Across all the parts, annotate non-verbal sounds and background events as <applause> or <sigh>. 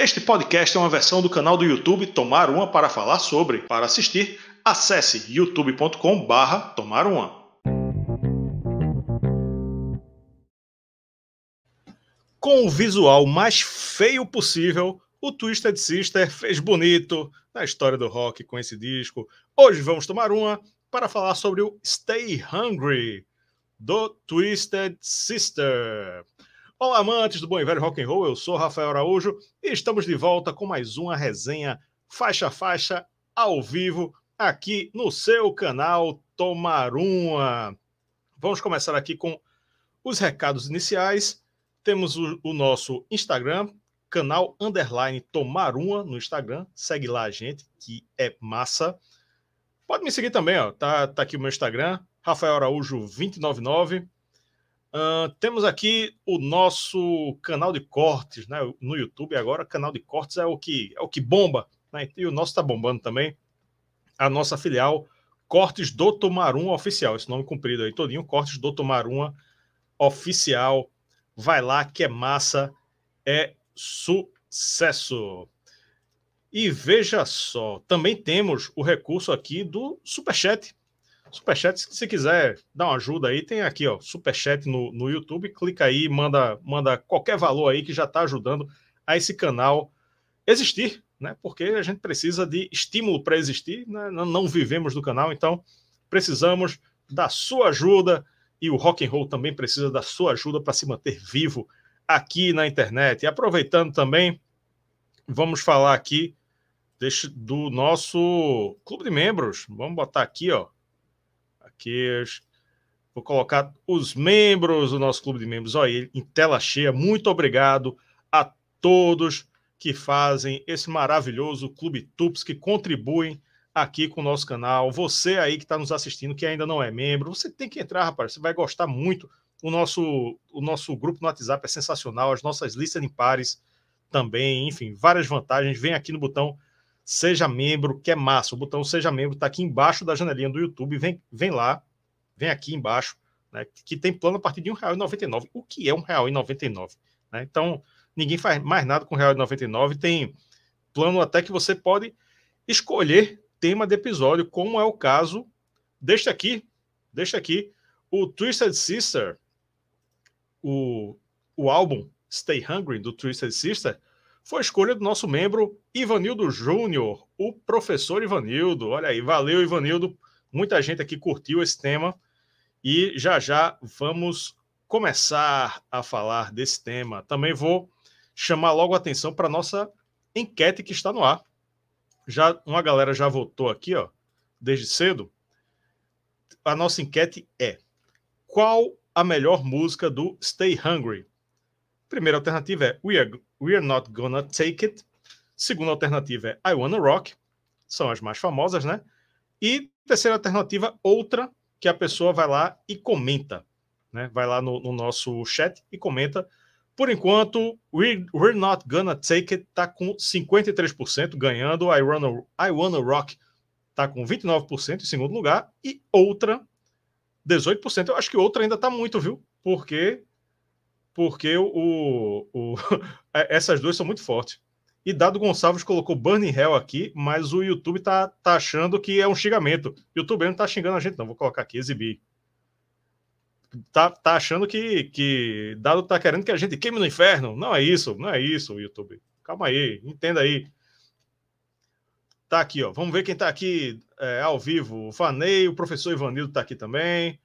Este podcast é uma versão do canal do YouTube Tomar Uma para falar sobre. Para assistir, acesse youtube.com/barra Tomar Uma. Com o visual mais feio possível, o Twisted Sister fez bonito na história do rock com esse disco. Hoje vamos tomar uma para falar sobre o Stay Hungry do Twisted Sister. Olá, amantes do bom e velho rock and roll. Eu sou Rafael Araújo e estamos de volta com mais uma resenha faixa a faixa ao vivo aqui no seu canal Tomar Uma. Vamos começar aqui com os recados iniciais. Temos o, o nosso Instagram, canal underline Tomar Uma no Instagram. Segue lá a gente, que é massa. Pode me seguir também, ó. Tá, tá aqui o meu Instagram, Rafael Araújo 299. Uh, temos aqui o nosso canal de cortes né, no YouTube agora. Canal de cortes é o que é o que bomba, né? E o nosso está bombando também. A nossa filial Cortes do Tomaruma Oficial, esse nome comprido aí todinho, Cortes do Tomaruma Oficial. Vai lá que é massa, é sucesso. E veja só, também temos o recurso aqui do Superchat. Superchat, se quiser dar uma ajuda aí, tem aqui, ó, Superchat no, no YouTube, clica aí, manda, manda qualquer valor aí que já está ajudando a esse canal existir, né? Porque a gente precisa de estímulo para existir, né? não, vivemos do canal, então precisamos da sua ajuda e o rock and roll também precisa da sua ajuda para se manter vivo aqui na internet. E aproveitando também, vamos falar aqui do nosso clube de membros. Vamos botar aqui, ó, Vou colocar os membros do nosso clube de membros olha, em tela cheia. Muito obrigado a todos que fazem esse maravilhoso Clube Tups, que contribuem aqui com o nosso canal. Você aí que está nos assistindo, que ainda não é membro, você tem que entrar, rapaz. Você vai gostar muito. O nosso, o nosso grupo no WhatsApp é sensacional, as nossas listas de pares também, enfim, várias vantagens. Vem aqui no botão Seja membro, que é massa. O botão Seja Membro está aqui embaixo da janelinha do YouTube. Vem, vem lá, vem aqui embaixo, né, que tem plano a partir de R$ 1,99. O que é R$ 1,99? Né? Então, ninguém faz mais nada com R$ 1,99. Tem plano até que você pode escolher tema de episódio, como é o caso deste aqui, deste aqui, o Twisted Sister, o, o álbum Stay Hungry do Twisted Sister, foi a escolha do nosso membro Ivanildo Júnior, o professor Ivanildo. Olha aí, valeu, Ivanildo. Muita gente aqui curtiu esse tema e já já vamos começar a falar desse tema. Também vou chamar logo a atenção para nossa enquete que está no ar. Já uma galera já votou aqui, ó, desde cedo. A nossa enquete é: qual a melhor música do Stay Hungry? Primeira alternativa é We Are, We Are Not Gonna Take It. Segunda alternativa é I Wanna Rock. São as mais famosas, né? E terceira alternativa, outra, que a pessoa vai lá e comenta. Né? Vai lá no, no nosso chat e comenta. Por enquanto, We, We're Not Gonna Take It tá com 53%, ganhando. I Wanna, I Wanna Rock tá com 29% em segundo lugar. E outra, 18%. Eu acho que outra ainda tá muito, viu? Porque porque o, o, <laughs> é, essas duas são muito fortes. E Dado Gonçalves colocou Burning Hell aqui, mas o YouTube tá, tá achando que é um xingamento. O YouTube não tá xingando a gente, não. Vou colocar aqui, exibir. Tá, tá achando que, que Dado tá querendo que a gente queime no inferno. Não é isso, não é isso, YouTube. Calma aí, entenda aí. Tá aqui, ó. Vamos ver quem tá aqui é, ao vivo. O Fanei, o professor Ivanildo tá aqui também.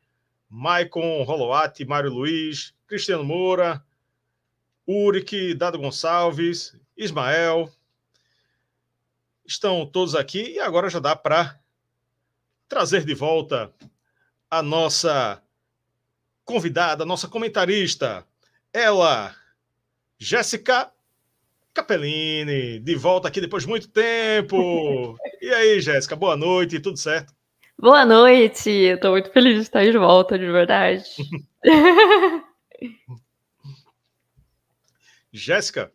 Maicon Roloati, Mário Luiz, Cristiano Moura, Uric, Dado Gonçalves, Ismael. Estão todos aqui e agora já dá para trazer de volta a nossa convidada, a nossa comentarista, ela, Jéssica Capellini, de volta aqui depois de muito tempo. E aí, Jéssica, boa noite, tudo certo? Boa noite, estou muito feliz de estar de volta, de verdade. <laughs> Jéssica,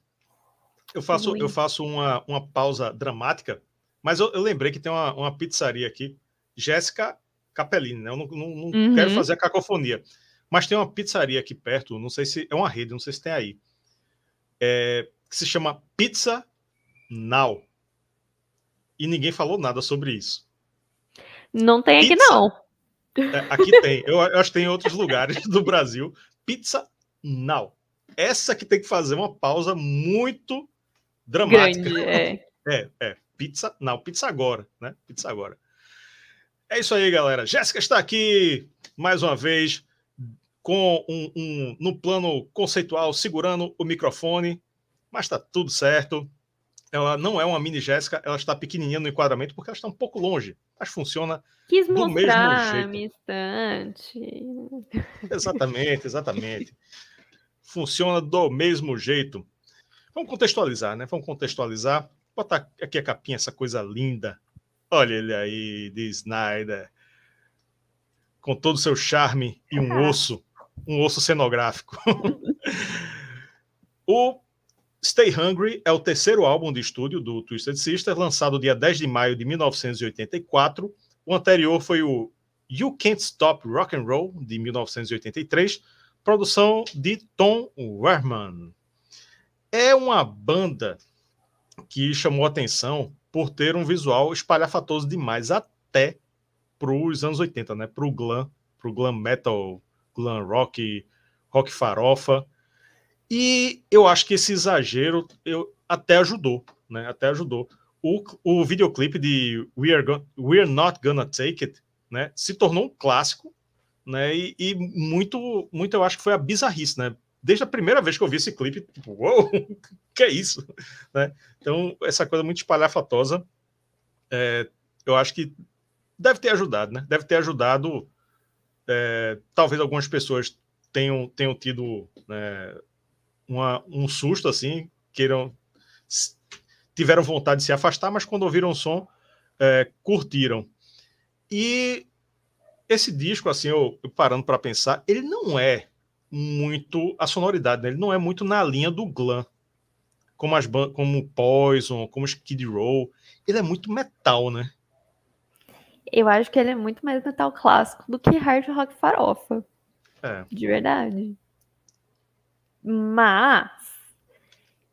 eu faço, eu faço uma, uma pausa dramática, mas eu, eu lembrei que tem uma, uma pizzaria aqui, Jéssica Capellini, né? Eu não, não, não uhum. quero fazer a cacofonia, mas tem uma pizzaria aqui perto, não sei se é uma rede, não sei se tem aí. É, que se chama Pizza Now. E ninguém falou nada sobre isso. Não tem aqui, Pizza... não. É, aqui tem. Eu, eu acho que tem em outros lugares do Brasil. Pizza Now. Essa que tem que fazer uma pausa muito dramática. Grande, é. <laughs> É, é. Pizza Now. Pizza agora, né? Pizza agora. É isso aí, galera. Jéssica está aqui mais uma vez com um, um, no plano conceitual, segurando o microfone, mas está tudo certo. Ela não é uma mini Jéssica, ela está pequenininha no enquadramento porque ela está um pouco longe, mas funciona Quis do mostrar mesmo jeito. minha estante. Exatamente, exatamente. funciona do mesmo jeito. Vamos contextualizar, né? Vamos contextualizar. Botar aqui a capinha, essa coisa linda. Olha ele aí, de Snyder. Com todo o seu charme e um osso um osso cenográfico. <laughs> o Stay Hungry é o terceiro álbum de estúdio do Twisted Sister, lançado dia 10 de maio de 1984. O anterior foi o You Can't Stop Rock and Roll, de 1983, produção de Tom Werman. É uma banda que chamou atenção por ter um visual espalhafatoso demais, até para os anos 80, né? Para o glam, para o glam metal glam rock, rock farofa. E eu acho que esse exagero eu, até ajudou, né? Até ajudou. O, o videoclipe de We Are, We're Not Gonna Take It, né? Se tornou um clássico, né? E, e, muito, muito eu acho que foi a bizarrice, né? Desde a primeira vez que eu vi esse clipe, tipo, uou, <laughs> que é isso, né? Então essa coisa muito espalhafatosa, é, eu acho que deve ter ajudado, né? Deve ter ajudado é, talvez algumas pessoas tenham, tenham tido né, uma, um susto assim, queiram tiveram vontade de se afastar, mas quando ouviram o som, é, curtiram. E esse disco, assim, eu, eu parando para pensar, ele não é muito a sonoridade, né? ele não é muito na linha do glam, como as como Poison, como Skid Row, ele é muito metal, né? Eu acho que ele é muito mais metal clássico do que hard rock farofa. É. De verdade. Mas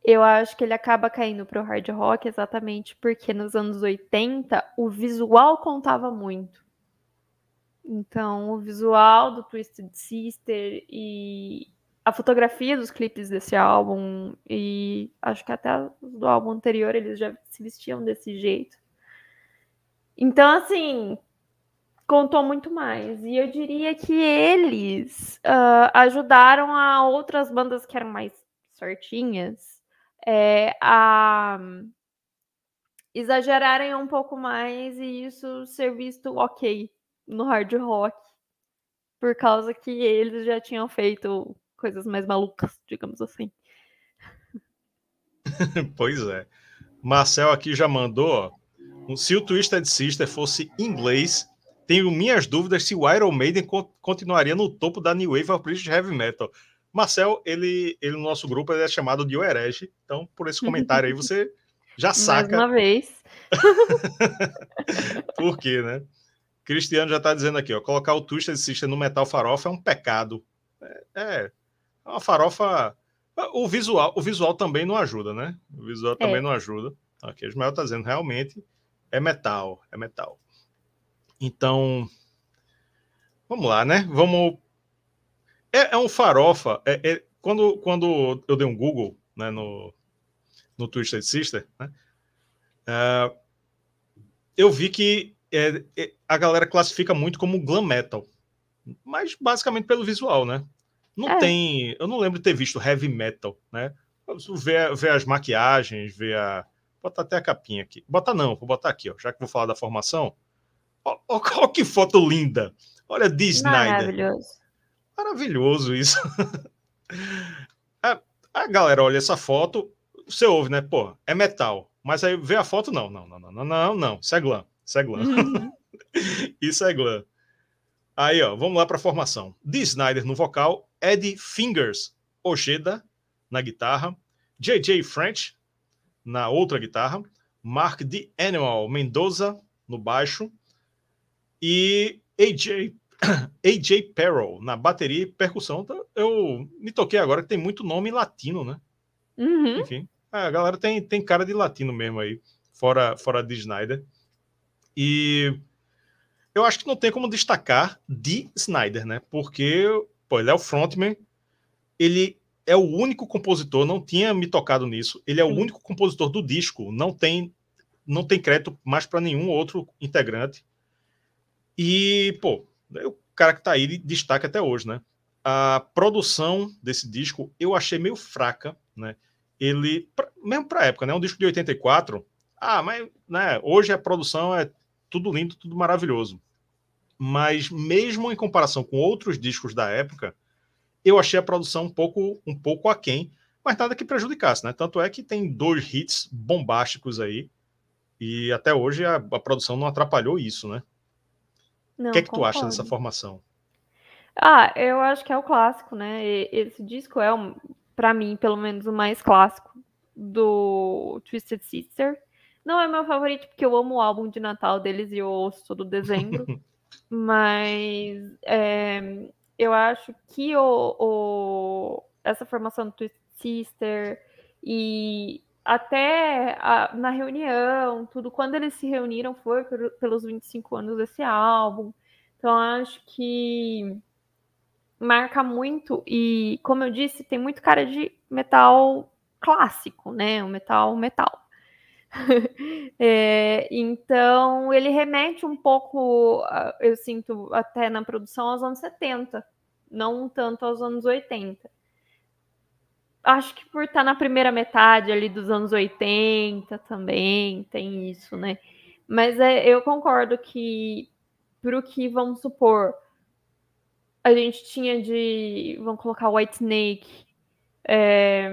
eu acho que ele acaba caindo pro hard rock exatamente porque nos anos 80 o visual contava muito. Então, o visual do Twisted Sister e a fotografia dos clipes desse álbum e acho que até do álbum anterior eles já se vestiam desse jeito. Então, assim, contou muito mais. E eu diria que eles uh, ajudaram a outras bandas que eram mais certinhas é, a exagerarem um pouco mais e isso ser visto ok no hard rock, por causa que eles já tinham feito coisas mais malucas, digamos assim. <laughs> pois é. Marcel aqui já mandou, se o Twisted Sister fosse inglês, tenho minhas dúvidas se o Iron Maiden continuaria no topo da New Wave of British Heavy Metal. Marcel, ele, ele no nosso grupo ele é chamado de o herege, então por esse comentário aí você <laughs> já saca. Mais uma vez. <laughs> por quê, né? Cristiano já está dizendo aqui, ó, colocar o Twisted Sister no metal farofa é um pecado. É, é uma farofa. O visual, o visual também não ajuda, né? O visual é. também não ajuda. Aqui, o Ismael está dizendo realmente é metal, é metal. Então, vamos lá, né? Vamos. É, é um farofa. É, é, quando, quando eu dei um Google né, no, no Twisted Sister, né, uh, eu vi que é, é, a galera classifica muito como glam metal, mas basicamente pelo visual, né? Não tem. Eu não lembro de ter visto heavy metal, né? Ver, ver as maquiagens, ver a, botar até a capinha aqui. Bota não, vou botar aqui, ó, já que vou falar da formação. Olha que foto linda. Olha de Snyder. Maravilhoso. Maravilhoso isso. a, a, galera olha essa foto, você ouve, né? Pô, é metal. Mas aí vê a foto, não, não, não, não, não, não, não. Isso é glam. Isso é glam. Uhum. <laughs> isso é glam. Aí, ó, vamos lá para a formação. De Snyder no vocal, Eddie Fingers Ojeda na guitarra, JJ French na outra guitarra, Mark The Animal Mendoza no baixo e AJ AJ <clears throat> Perrell na bateria e percussão. Então, eu me toquei agora que tem muito nome latino, né? Uhum. Enfim, a galera tem, tem cara de latino mesmo aí, fora, fora de Snyder. E eu acho que não tem como destacar de Snyder, né? Porque pô, ele é o frontman, ele é o único compositor, não tinha me tocado nisso. Ele é o único compositor do disco, não tem não tem crédito mais para nenhum outro integrante. E, pô, o cara que tá aí destaca até hoje, né? A produção desse disco eu achei meio fraca, né? Ele, pra, mesmo para época, né? Um disco de 84. Ah, mas né, hoje a produção é tudo lindo, tudo maravilhoso. Mas mesmo em comparação com outros discos da época, eu achei a produção um pouco, um pouco aquém, mas nada que prejudicasse, né? Tanto é que tem dois hits bombásticos aí, e até hoje a, a produção não atrapalhou isso, né? O que é que concordo. tu acha dessa formação? Ah, eu acho que é o clássico, né? Esse disco é, um, para mim, pelo menos, o mais clássico do Twisted Sister. Não é meu favorito, porque eu amo o álbum de Natal deles e eu ouço todo dezembro. <laughs> mas é, eu acho que o, o, essa formação do Twisted Sister e até a, na reunião, tudo, quando eles se reuniram foi por, pelos 25 anos desse álbum. Então acho que marca muito e, como eu disse, tem muito cara de metal clássico, né? O metal metal. <laughs> é, então ele remete um pouco, eu sinto até na produção aos anos 70, não tanto aos anos 80. Acho que por estar na primeira metade ali dos anos 80 também tem isso, né? Mas é, eu concordo que para o que vamos supor a gente tinha de vamos colocar White Snake é,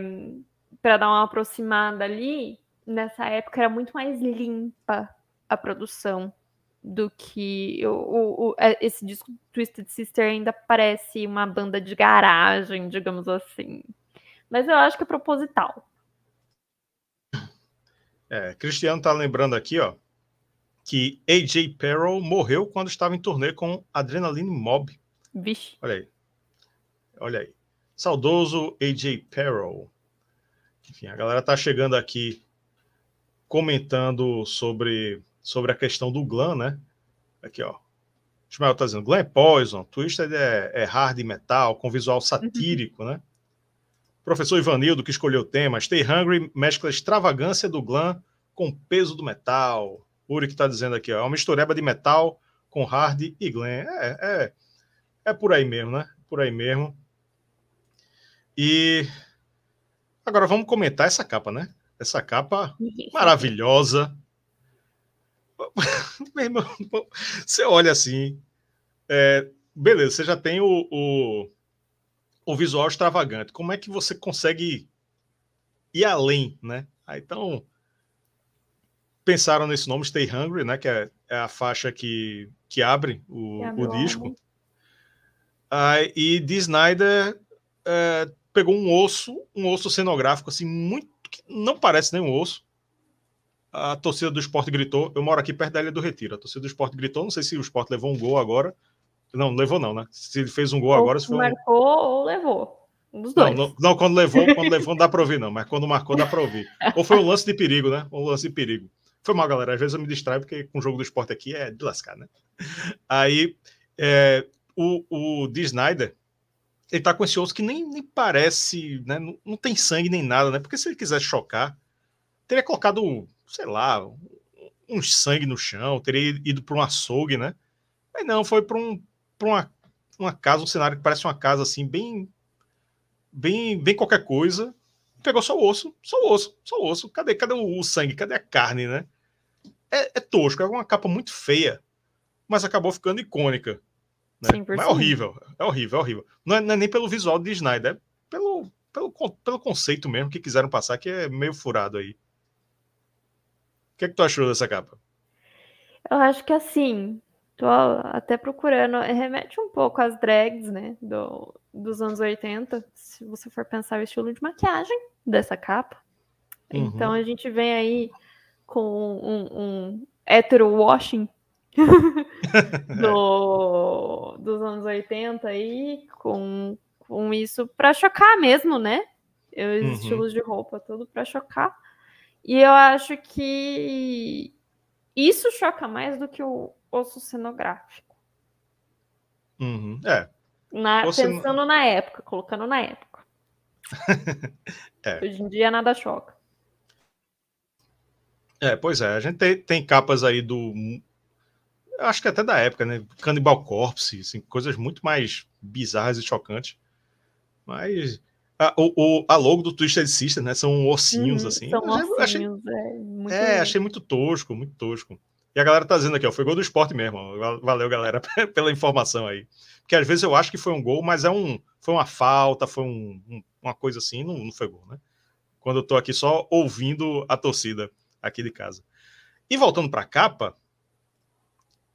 para dar uma aproximada ali nessa época era muito mais limpa a produção do que o, o, o, é, esse disco Twisted Sister ainda parece uma banda de garagem, digamos assim. Mas eu acho que é proposital. É, Cristiano tá lembrando aqui, ó, que AJ Perrow morreu quando estava em turnê com Adrenaline Mob. Vixe. Olha aí. Olha aí. Saudoso AJ Perrow. Enfim, a galera tá chegando aqui comentando sobre, sobre a questão do Glam, né? Aqui, ó. Ismael tá dizendo, Glam é Poison, Twisted é, é hard metal, com visual satírico, né? Professor Ivanildo, que escolheu o tema, Stay Hungry mescla extravagância do Glam com peso do metal. Uri que tá dizendo aqui, ó, é uma mistureba de metal com hard e glam. É, é, é por aí mesmo, né? Por aí mesmo. E agora vamos comentar essa capa, né? Essa capa <laughs> maravilhosa. <laughs> você olha assim. É, beleza, você já tem o, o, o, visual extravagante. Como é que você consegue ir além, né? Ah, então, pensaram nesse nome, Stay Hungry, né? Que é, é a faixa que, que abre o, abre o disco. Ah, e de Snyder é, pegou um osso, um osso cenográfico assim muito que não parece nenhum osso. A torcida do esporte gritou. Eu moro aqui perto da Ilha do Retiro. A torcida do esporte gritou. Não sei se o esporte levou um gol agora. Não, não levou, não, né? Se ele fez um gol ou agora. Se foi marcou um... ou levou. Um dos dois. Não, não, não, quando levou, quando levou, não dá para ouvir, não. Mas quando marcou, dá para ouvir. Ou foi um lance de perigo, né? Um lance de perigo. Foi mal, galera. Às vezes eu me distraio, porque com o jogo do esporte aqui é de lascar, né? Aí, é, o, o D. Snyder, ele tá com esse osso que nem, nem parece, né? Não, não, tem sangue nem nada, né? Porque se ele quisesse chocar, teria colocado, sei lá, um sangue no chão, teria ido para um açougue, né? Mas não, foi para um, uma, uma casa, um cenário que parece uma casa assim, bem, bem, bem qualquer coisa. Pegou só o osso, só o osso, só o osso. Cadê, cadê o sangue? Cadê a carne, né? É, é tosco, é uma capa muito feia, mas acabou ficando icônica. Né? Mas é horrível, é horrível, é horrível. Não é, não é, nem pelo visual de Snyder, é pelo, pelo, pelo conceito mesmo que quiseram passar, que é meio furado aí. O que, é que tu achou dessa capa? Eu acho que assim, tô até procurando, remete um pouco às drags, né, do, dos anos 80, se você for pensar o estilo de maquiagem dessa capa. Uhum. Então a gente vem aí com um, um hétero washing <laughs> do, dos anos 80 aí, com, com isso para chocar mesmo, né? os uhum. estilos de roupa, tudo para chocar. E eu acho que isso choca mais do que o osso cenográfico. Uhum. É. Na, pensando na época, colocando na época. <laughs> é. Hoje em dia nada choca. É, pois é. A gente tem, tem capas aí do. Acho que até da época, né? Cannibal Corpse, assim, coisas muito mais bizarras e chocantes. Mas a, o, a logo do Twisted Sister, né? São ossinhos, hum, assim. São ossinhos, achei, é. Muito é, achei muito tosco, muito tosco. E a galera tá dizendo aqui, ó, foi gol do esporte mesmo. Valeu, galera, <laughs> pela informação aí. Porque às vezes eu acho que foi um gol, mas é um, foi uma falta, foi um, um, uma coisa assim, não, não foi gol, né? Quando eu tô aqui só ouvindo a torcida aqui de casa. E voltando para a capa,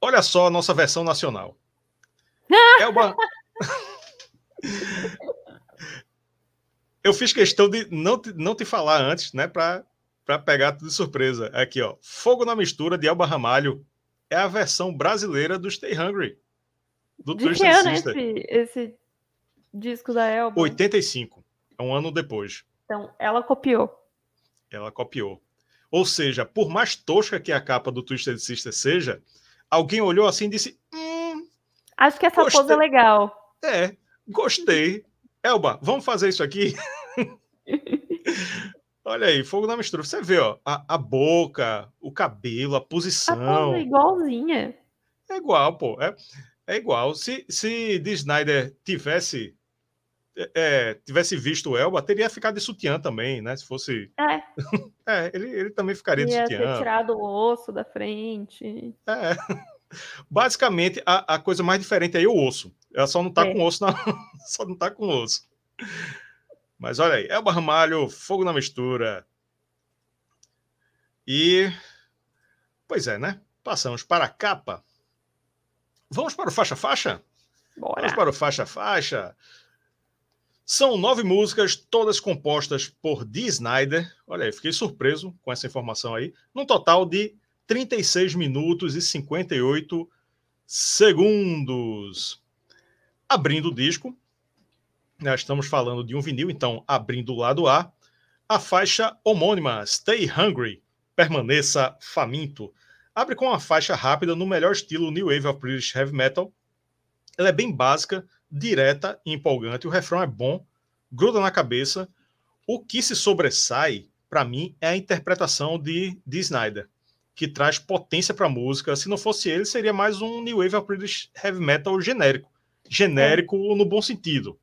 olha só a nossa versão nacional. Elba. <laughs> eu fiz questão de não te, não te falar antes, né, para pegar tudo de surpresa. Aqui, ó. Fogo na mistura de Elba Ramalho é a versão brasileira do Stay Hungry. Do de Twisted que ano Sister. Esse, esse disco da Elba? 85. É um ano depois. Então, ela copiou. Ela copiou. Ou seja, por mais tosca que a capa do Twisted Sister seja, alguém olhou assim e disse: hum, Acho que essa gostei. pose é legal. É, gostei. Elba, vamos fazer isso aqui? <laughs> Olha aí, fogo na mistura. Você vê, ó, a, a boca, o cabelo, a posição. A é igualzinha. É igual, pô. É, é igual. Se, se D. Snyder tivesse é, é, tivesse visto o Elba, teria ficado de sutiã também, né? Se fosse. É. <laughs> é ele, ele também ficaria de sutiã. Ter tirado o osso da frente. É. Basicamente, a, a coisa mais diferente aí é o osso. Ela só não tá é. com osso, não. <laughs> só não tá com osso. Mas olha aí, Elba Ramalho, fogo na mistura. E. Pois é, né? Passamos para a capa. Vamos para o faixa-faixa? Vamos para o faixa-faixa. São nove músicas, todas compostas por Dee Snyder. Olha aí, fiquei surpreso com essa informação aí. Num total de 36 minutos e 58 segundos. Abrindo o disco, nós estamos falando de um vinil, então abrindo o lado A, a faixa homônima Stay Hungry, permaneça faminto. Abre com uma faixa rápida no melhor estilo New Wave of British Heavy Metal. Ela é bem básica, direta e empolgante. O refrão é bom, gruda na cabeça. O que se sobressai, para mim, é a interpretação de, de Snyder, que traz potência para a música. Se não fosse ele, seria mais um New Wave of British Heavy Metal genérico. Genérico é. no bom sentido, né?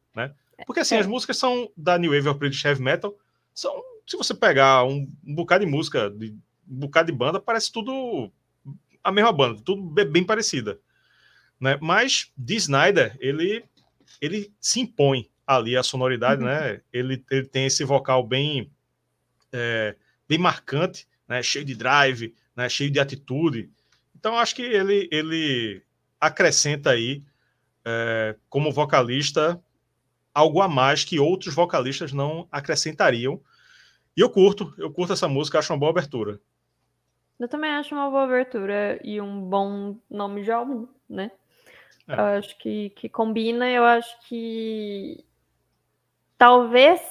Porque assim, é. as músicas são da New Wave of British Heavy Metal, são, se você pegar um, um bocado de música, de, um bocado de banda, parece tudo a mesma banda, tudo bem parecida. Né? Mas de Snyder, ele ele se impõe ali a sonoridade, uhum. né? Ele, ele tem esse vocal bem, é, bem marcante, né? Cheio de drive, né? Cheio de atitude. Então acho que ele, ele acrescenta aí é, como vocalista algo a mais que outros vocalistas não acrescentariam. E eu curto, eu curto essa música, acho uma boa abertura. Eu também acho uma boa abertura e um bom nome de álbum, né? É. Eu acho que, que combina, eu acho que talvez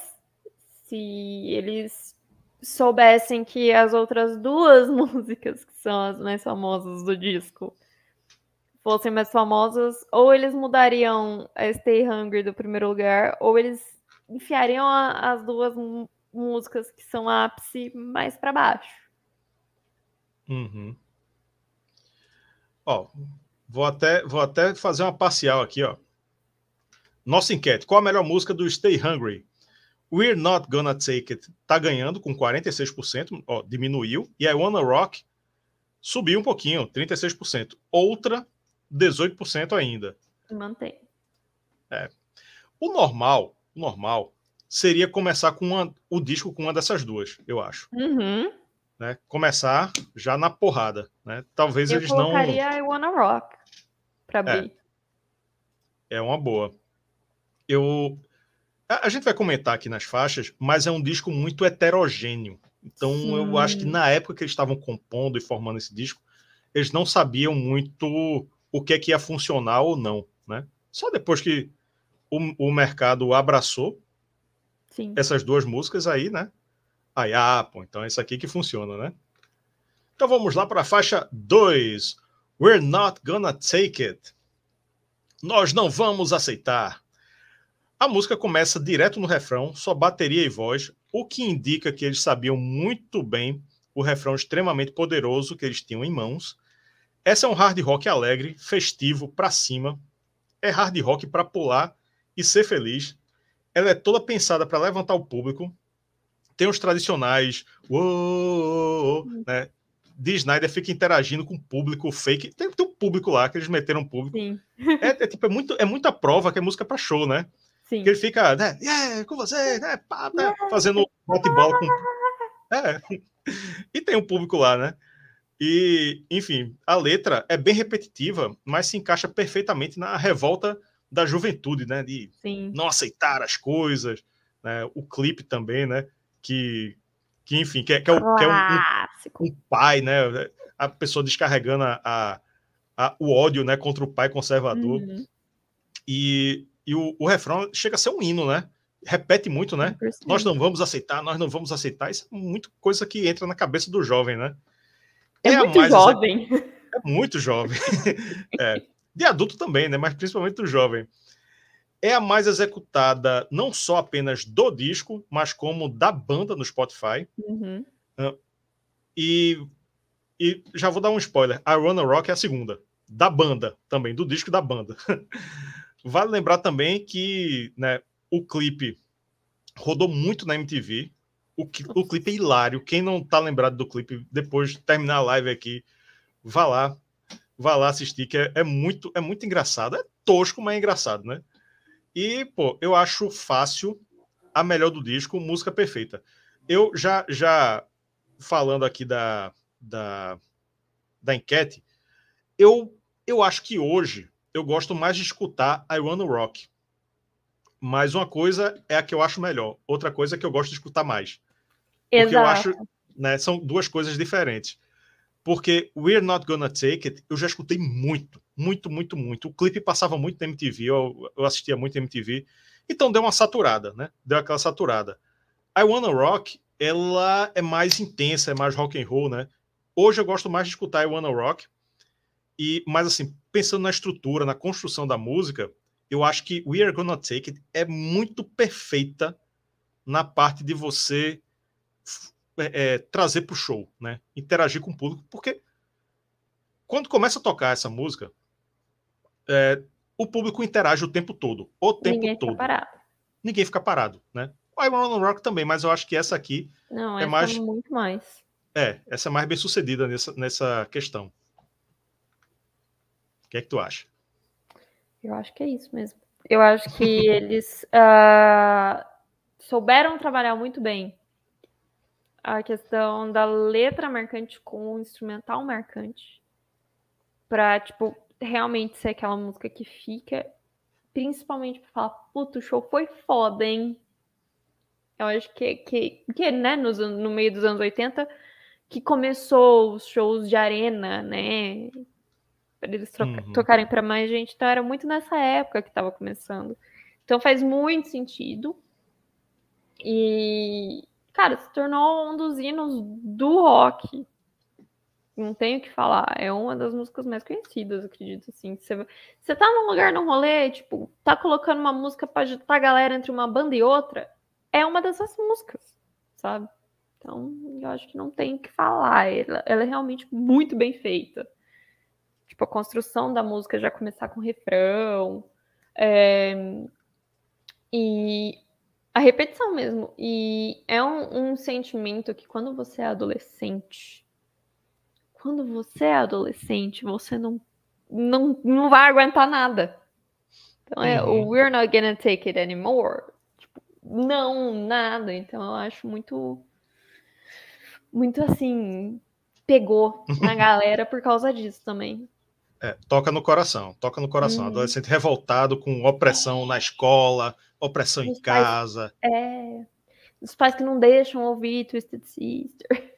se eles soubessem que as outras duas <laughs> músicas, que são as mais famosas do disco, fossem mais famosas, ou eles mudariam a Stay Hungry do primeiro lugar, ou eles enfiariam a, as duas músicas que são ápice mais para baixo. Uhum. Ó, Vou até, vou até fazer uma parcial aqui, ó. Nossa enquete. Qual a melhor música do Stay Hungry? We're Not Gonna Take It tá ganhando com 46%, ó, diminuiu. E a Wanna Rock subiu um pouquinho, 36%. Outra, 18% ainda. Mantém. É. O normal, o normal seria começar com uma, o disco com uma dessas duas, eu acho. Uhum né, começar já na porrada, né? Talvez eu eles não. Eu colocaria I Wanna Rock para abrir. É, é uma boa. Eu a, a, gente vai comentar aqui nas faixas, mas é um disco muito heterogêneo. Então Sim. eu acho que na época que eles estavam compondo e formando esse disco, eles não sabiam muito o que é que ia funcionar ou não, né? Só depois que o, o mercado abraçou, Sim. essas duas músicas aí, né? Aí, ah, pô, então é isso aqui que funciona, né? Então vamos lá para a faixa 2. We're not gonna take it. Nós não vamos aceitar. A música começa direto no refrão, só bateria e voz, o que indica que eles sabiam muito bem o refrão extremamente poderoso que eles tinham em mãos. Essa é um hard rock alegre, festivo, pra cima. É hard rock para pular e ser feliz. Ela é toda pensada para levantar o público. Tem os tradicionais, uou, né? de Snyder fica interagindo com o público fake. Tem, tem um público lá que eles meteram um público. É, é, tipo, é, muito, é muita prova que é música para show, né? Sim. Que ele fica, né? Yeah, com você, né? Pá, né? <laughs> Fazendo bate-bola com. É. E tem um público lá, né? E, enfim, a letra é bem repetitiva, mas se encaixa perfeitamente na revolta da juventude, né? De Sim. não aceitar as coisas, né? O clipe também, né? Que, que enfim, que é, que é, o- que é um- um, pai, né? A pessoa descarregando a, a- a- o ódio, né? Contra o pai conservador. Uhum, E, e o, o refrão chega a ser um hino, né? Repete muito, né? 100%. Nós não vamos aceitar, nós não vamos aceitar. Isso é muito coisa que entra na cabeça do jovem, né? É, a muito mais jovem. É muito jovem. <laughs> É. De adulto também, né? Mas principalmente do jovem. É a mais executada não só apenas do disco, mas como da banda no Spotify. Uhum. E, e já vou dar um spoiler: I Wanna Rock é a segunda. Da banda também, do disco da banda. <laughs> Vale lembrar também que né, o clipe rodou muito na MTV. O, o clipe é hilário. Quem não tá lembrado do clipe, depois de terminar a live aqui, vá lá. Vá lá assistir, que é, é muito, é muito engraçado. É tosco, mas é engraçado, né? E, pô, eu acho fácil a melhor do disco, música perfeita. Eu já, já falando aqui da, da, da enquete, eu, eu acho que hoje eu gosto mais de escutar I Wanna Rock. Mas uma coisa é a que eu acho melhor, outra coisa é que eu gosto de escutar mais. Porque eu Exato. acho, né, são duas coisas diferentes. Porque We're Not Gonna Take It, eu já escutei muito, muito, muito, muito. O clipe passava muito na MTV, eu, eu assistia muito na MTV. Então deu uma saturada, né? Deu aquela saturada. I Wanna Rock, ela é mais intensa, é mais rock and roll, né? Hoje eu gosto mais de escutar I Wanna Rock. E, mas assim, pensando na estrutura, na construção da música, eu acho que We Are Gonna Take It é muito perfeita na parte de você é, é, trazer para o show, né? Interagir com o público, porque quando começa a tocar essa música, é, o público interage o tempo todo, o tempo Ninguém fica todo. parado. Ninguém fica parado, né? O I Wanna Rock também, mas eu acho que essa aqui Não, É é mais- muito mais. é, essa é mais bem sucedida nessa, nessa questão. O que é que tu acha? Eu acho que é isso mesmo. Eu acho que eles ah, souberam trabalhar muito bem a questão da letra marcante com o instrumental marcante pra, tipo, realmente ser aquela música que fica, principalmente pra falar, puto, o show foi foda, hein? Eu acho que, que, que né, an- no meio dos anos 80, que começou os shows de arena, né? Para eles troca- Uhum. tocarem para mais gente. Então era muito nessa época que estava começando. Então faz muito sentido. E, cara, se tornou um dos hinos do rock. Não tenho o que falar. É uma das músicas mais conhecidas, acredito, assim. Você, você tá num lugar, num rolê, tipo, tá colocando uma música pra agitar a galera entre uma banda e outra, é uma dessas músicas, sabe? Então, eu acho que não tem o que falar. Ela, ela é realmente muito bem feita. Tipo, a construção da música já começar com refrão. é, E a repetição mesmo. E é um, um sentimento que quando você é adolescente, quando você é adolescente, você não, não, não vai aguentar nada. Então é Uhum. o We're not gonna take it anymore. Tipo, não, nada. Então eu acho muito, muito assim, pegou na <laughs> galera por causa disso também. É, toca no coração, toca no coração. Uhum. Adolescente revoltado com opressão na escola, opressão em Os pais- casa. É. Os pais que não deixam ouvir Twisted Sister.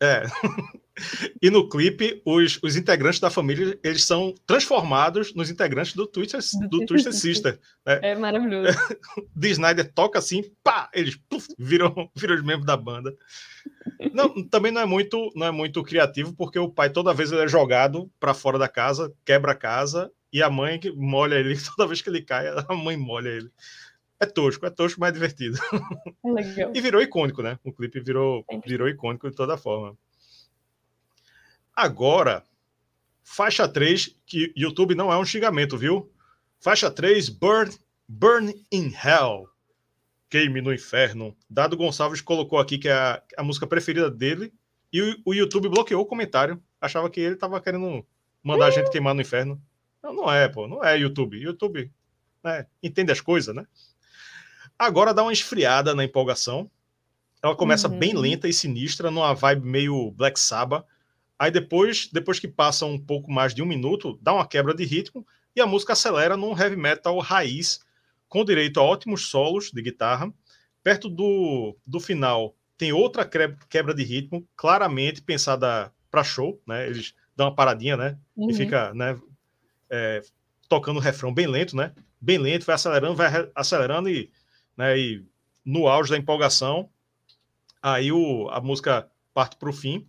É. E no clipe, os, os integrantes da família, eles são transformados nos integrantes do Twister, do Twister Sister. Né? É maravilhoso. <laughs> The Snyder toca assim, pá, eles puff, viram, viram os membros da banda. Não, também não é muito não é muito criativo, porque o pai toda vez ele é jogado para fora da casa, quebra a casa, e a mãe que molha ele <laughs> toda vez que ele cai, a mãe molha ele. É tosco, é tosco, mas é divertido. Legal. <laughs> E virou icônico, né? O clipe virou, virou icônico de toda forma. Agora, faixa 3, que YouTube não é um xingamento, viu? Faixa 3, Burn, Burn in Hell. Queime no Inferno. Dado Gonçalves colocou aqui que é a, a música preferida dele e o, o, YouTube bloqueou o comentário. Achava que ele estava querendo mandar a gente queimar no inferno. Não, não é, pô. Não é YouTube. YouTube né, entende as coisas, né? Agora dá uma esfriada na empolgação. Ela começa uhum. bem lenta e sinistra, numa vibe meio Black Sabbath Aí depois, depois que passa um pouco mais de um minuto, dá uma quebra de ritmo e a música acelera num heavy metal raiz, com direito a ótimos solos de guitarra. Perto do, do final, tem outra quebra de ritmo, claramente pensada para show, né? Eles dão uma paradinha, né? Uhum. E fica, né? É, tocando o refrão bem lento, né? Bem lento, vai acelerando, vai acelerando e, né? E no auge da empolgação, aí o, a música parte para o fim.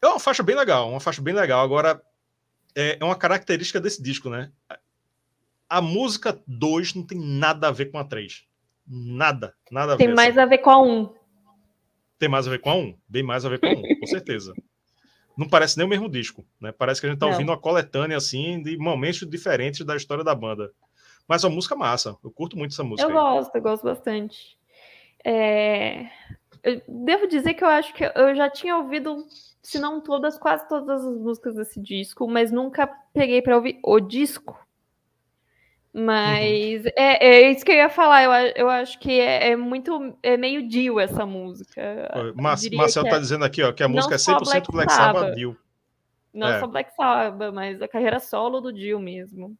É uma faixa bem legal, uma faixa bem legal. Agora, é, é uma característica desse disco, né? A música 2 não tem nada a ver com a 3. Nada, nada a tem ver. Tem mais assim. a ver com a 1. Um. Tem mais a ver com a 1? Um? Bem mais a ver com a 1, um, com certeza. Não parece nem o mesmo disco, né? Parece que a gente tá não. ouvindo uma coletânea, assim, de momentos diferentes da história da banda. Mas a música massa. Eu curto muito essa música. Eu aí. gosto, eu gosto bastante. É... Eu devo dizer que eu acho que eu já tinha ouvido se não todas, quase todas as músicas desse disco, mas nunca peguei para ouvir o disco. Mas uhum. é, é, isso que eu ia falar. Eu, eu acho que é, é muito. É meio Dio essa música. Mas, Marcel tá é, dizendo aqui ó, que a música é 100% Black, Black Sabbath Dio. Não é. só Black Sabbath, mas a carreira solo do Dio mesmo.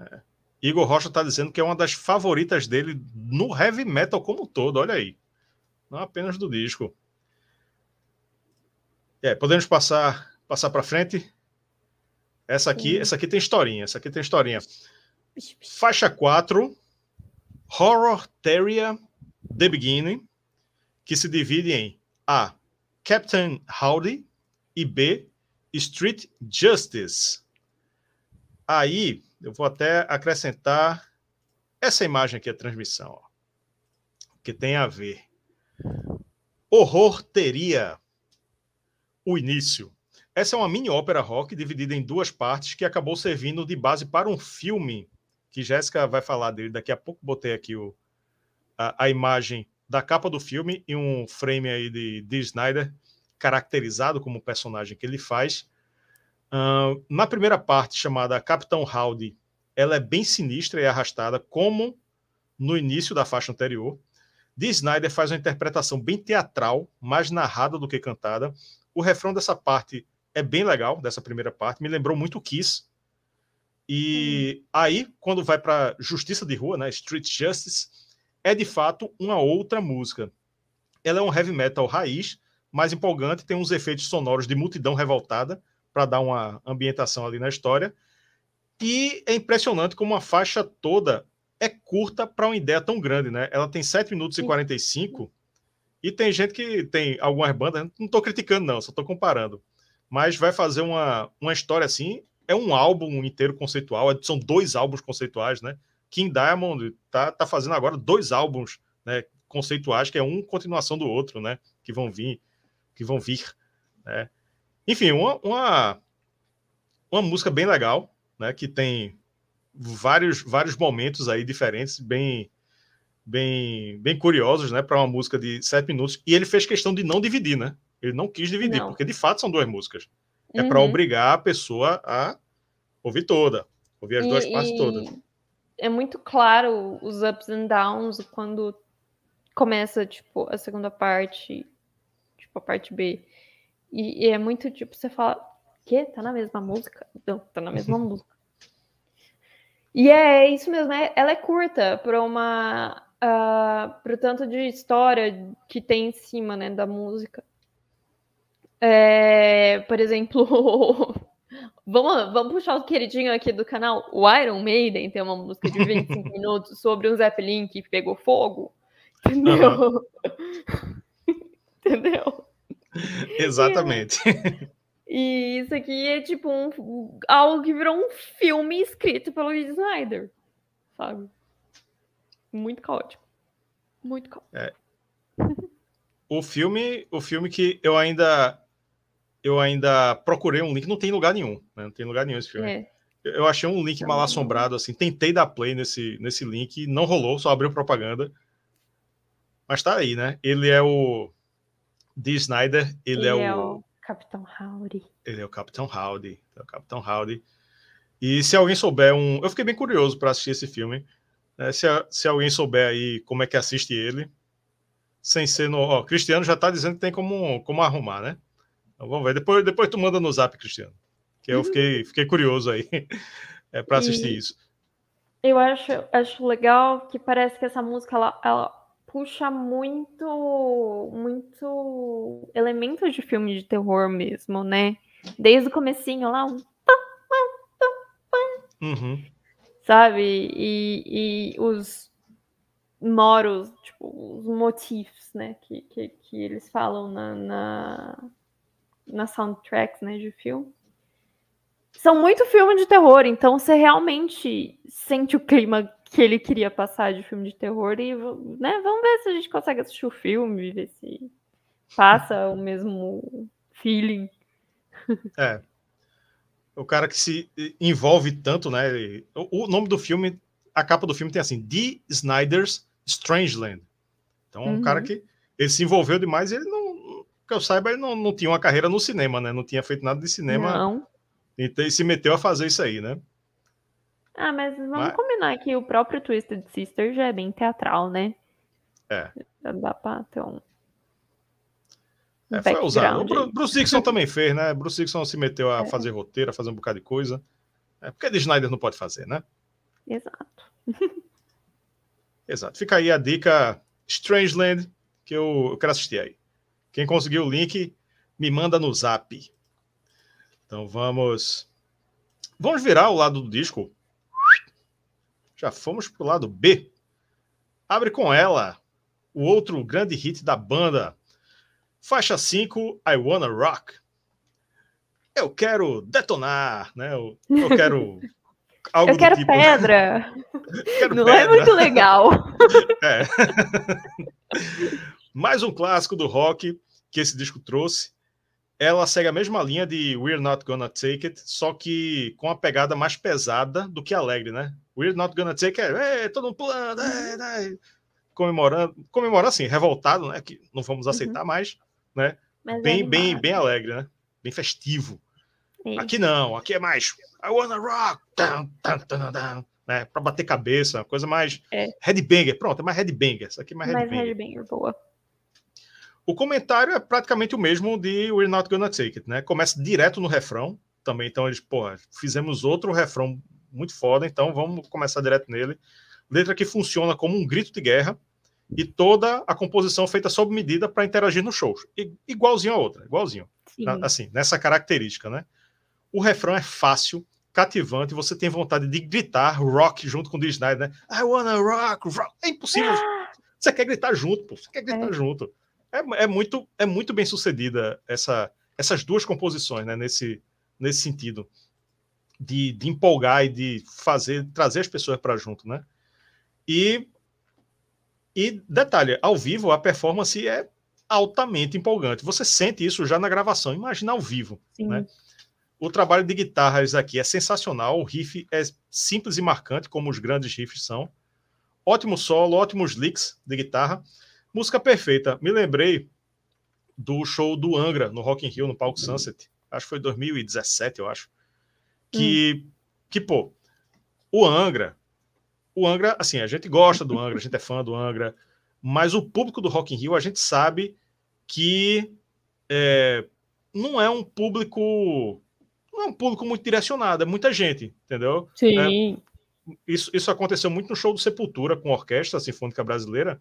É. Igor Rocha tá dizendo que é uma das favoritas dele no heavy metal como um todo. Olha aí. Não apenas do disco. É, podemos passar passar para frente. Essa aqui, essa aqui tem historinha, essa aqui tem historinha. Faixa 4, Horror Terrier The Beginning, que se divide em A. Captain Howdy e B. Street Justice. Aí, eu vou até acrescentar essa imagem aqui, a transmissão, ó, que tem a ver. Horror teria o Início. Essa é uma mini ópera rock dividida em duas partes que acabou servindo de base para um filme que Jéssica vai falar dele daqui a pouco. Botei aqui o, a, a imagem da capa do filme e um frame aí de, de Snyder caracterizado como o personagem que ele faz. Uh, na primeira parte, chamada Capitão Howdy, ela é bem sinistra e arrastada, como no início da faixa anterior. Dee Snyder faz uma interpretação bem teatral, mais narrada do que cantada, o refrão dessa parte é bem legal, dessa primeira parte, me lembrou muito Kiss. E uhum. aí, quando vai para Justiça de Rua, né, Street Justice, é de fato uma outra música. Ela é um heavy metal raiz, mais empolgante, tem uns efeitos sonoros de multidão revoltada para dar uma ambientação ali na história. E é impressionante como a faixa toda é curta para uma ideia tão grande, né? Ela tem 7 minutos e 45 e tem gente que tem algumas bandas, não estou criticando, não, só estou comparando. Mas vai fazer uma, uma história assim. É um álbum inteiro conceitual, é, são dois álbuns conceituais, né? King Diamond tá, tá fazendo agora dois álbuns né, conceituais, que é um continuação do outro, né? Que vão vir, que vão vir. Né? Enfim, uma, uma, uma música bem legal, né? Que tem vários, vários momentos aí diferentes, bem bem, bem curiosos, né, para uma música de sete minutos. E ele fez questão de não dividir, né? Ele não quis dividir, não. porque de fato são duas músicas. É uhum. para obrigar a pessoa a ouvir toda, ouvir as e, duas partes todas. É muito claro os ups and downs quando começa, tipo, a segunda parte, tipo, a parte B. E, e é muito, tipo, você fala, que? Tá na mesma música? Não, tá na mesma <laughs> música. E é isso mesmo, né? Ela é curta para uma uh, pro tanto de história que tem em cima, né, da música. É, por exemplo, <laughs> vamos, vamos puxar o queridinho aqui do canal. O Iron Maiden tem uma música de 25 <laughs> minutos sobre um Zeppelin que pegou fogo. Entendeu? Uhum. <laughs> Entendeu? Exatamente. E isso aqui é tipo um, algo que virou um filme escrito pelo Snyder, sabe? Muito caótico. Muito caótico. É. O filme, o filme que eu ainda eu ainda procurei um link, não tem lugar nenhum, né? Não tem lugar nenhum esse filme. É. Eu achei um link mal assombrado, assim, tentei dar play nesse, nesse link, não rolou, só abriu propaganda. Mas tá aí, né? Ele é o D. Snyder, ele, ele é, é, o... Capitão Howdy. Ele é o Capitão Howdy, é o Capitão Howdy. E se alguém souber um... Eu fiquei bem curioso para assistir esse filme. Né? Se, se alguém souber aí como é que assiste ele, sem ser no... Ó, Cristiano já tá dizendo que tem como, como arrumar, né? Então, vamos ver. Depois, depois tu manda no zap, Cristiano. Que eu fiquei, fiquei curioso aí <laughs> é, para assistir e isso. Eu acho, acho legal que parece que essa música ela, ela puxa muito, muito elementos de filme de terror mesmo, né? Desde o comecinho lá, um uhum. sabe? E, e os moros, tipo, os motifs, né? Que, que, que eles falam na, na, na soundtracks, né, de filme. São muito filme de terror, então você realmente sente o clima que ele queria passar de filme de terror e né, vamos ver se a gente consegue assistir o filme, ver se passa o mesmo feeling. É. O cara que se envolve tanto, né? O, nome do filme, a capa do filme tem assim: The Snyder's Strangeland. Então, uhum. um cara uhum. que ele se envolveu demais e ele não, que eu saiba, ele não, não tinha uma carreira no cinema, né? Não tinha feito nada de cinema. Não. Então ele se meteu a fazer isso aí, né? Ah, mas vamos mas... combinar que o próprio Twisted Sister já é bem teatral, né? É. Já dá pra ter um. É, foi usado. O Bruce Dixon também fez, né? Bruce Dixon se meteu a é. fazer roteiro, a fazer um bocado de coisa. É, porque de Snyder não pode fazer, né? Exato. Exato. Fica aí a dica Strangeland, que eu, eu quero assistir aí. Quem conseguiu o link, me manda no zap. Então vamos. Vamos virar o lado do disco já fomos para o lado B. Abre com ela, o outro grande hit da banda. Faixa 5, I Wanna Rock. Eu quero detonar, né? Eu, eu quero. <laughs> Algo eu quero tipo... pedra. <laughs> quero Não é pedra. é muito legal. <laughs> é. Mais um clássico do rock que esse disco trouxe ela segue a mesma linha de We're Not Gonna Take It, só que com a pegada mais pesada do que alegre, né? We're Not Gonna Take It, é, todo mundo pulando, é, é, comemorando, comemorando assim, revoltado, né? Que não vamos aceitar uhum. mais, né? Mas bem, bem, bem alegre, né? Bem festivo. Sim. Aqui não, aqui é mais I wanna rock, dun, dun, dun, né? Para bater cabeça, coisa mais é. headbanger. Pronto, é mais headbanger. Isso aqui é mais headbanger. Mais headbanger, boa. O comentário é praticamente o mesmo de We're Not Gonna Take It, né? Começa direto no refrão também, então eles, pô, fizemos outro refrão muito foda, então vamos começar direto nele. Letra que funciona como um grito de guerra e toda a composição feita sob medida para interagir no show. igualzinho a outra, igualzinho. Sim. Assim, nessa característica, né? O refrão é fácil, cativante, você tem vontade de gritar rock junto com o Disney, Snyder, né? I wanna rock, rock. É impossível. Ah! Você quer gritar junto, pô. Você quer gritar é. junto. É, é, muito, é muito bem sucedida essa, essas duas composições, né, nesse, nesse sentido, de, de empolgar e de fazer, trazer as pessoas para junto, né? E, e detalhe, ao vivo a performance é altamente empolgante. Você sente isso já na gravação, imagina ao vivo, Sim. né? O trabalho de guitarras aqui é sensacional, o riff é simples e marcante, como os grandes riffs são. Ótimo solo, ótimos licks de guitarra. Música perfeita. Me lembrei do show do Angra no Rock in Rio, no palco Sunset. Acho que foi 2017, eu acho. Que, hum. que pô, o Angra, o Angra, assim, a gente gosta do Angra, a gente é fã do Angra, mas o público do Rock in Rio, a gente sabe que é, não é um público não é um público muito direcionado, é muita gente, entendeu? Sim. É, isso, isso aconteceu muito no show do Sepultura com a Orquestra Sinfônica Brasileira,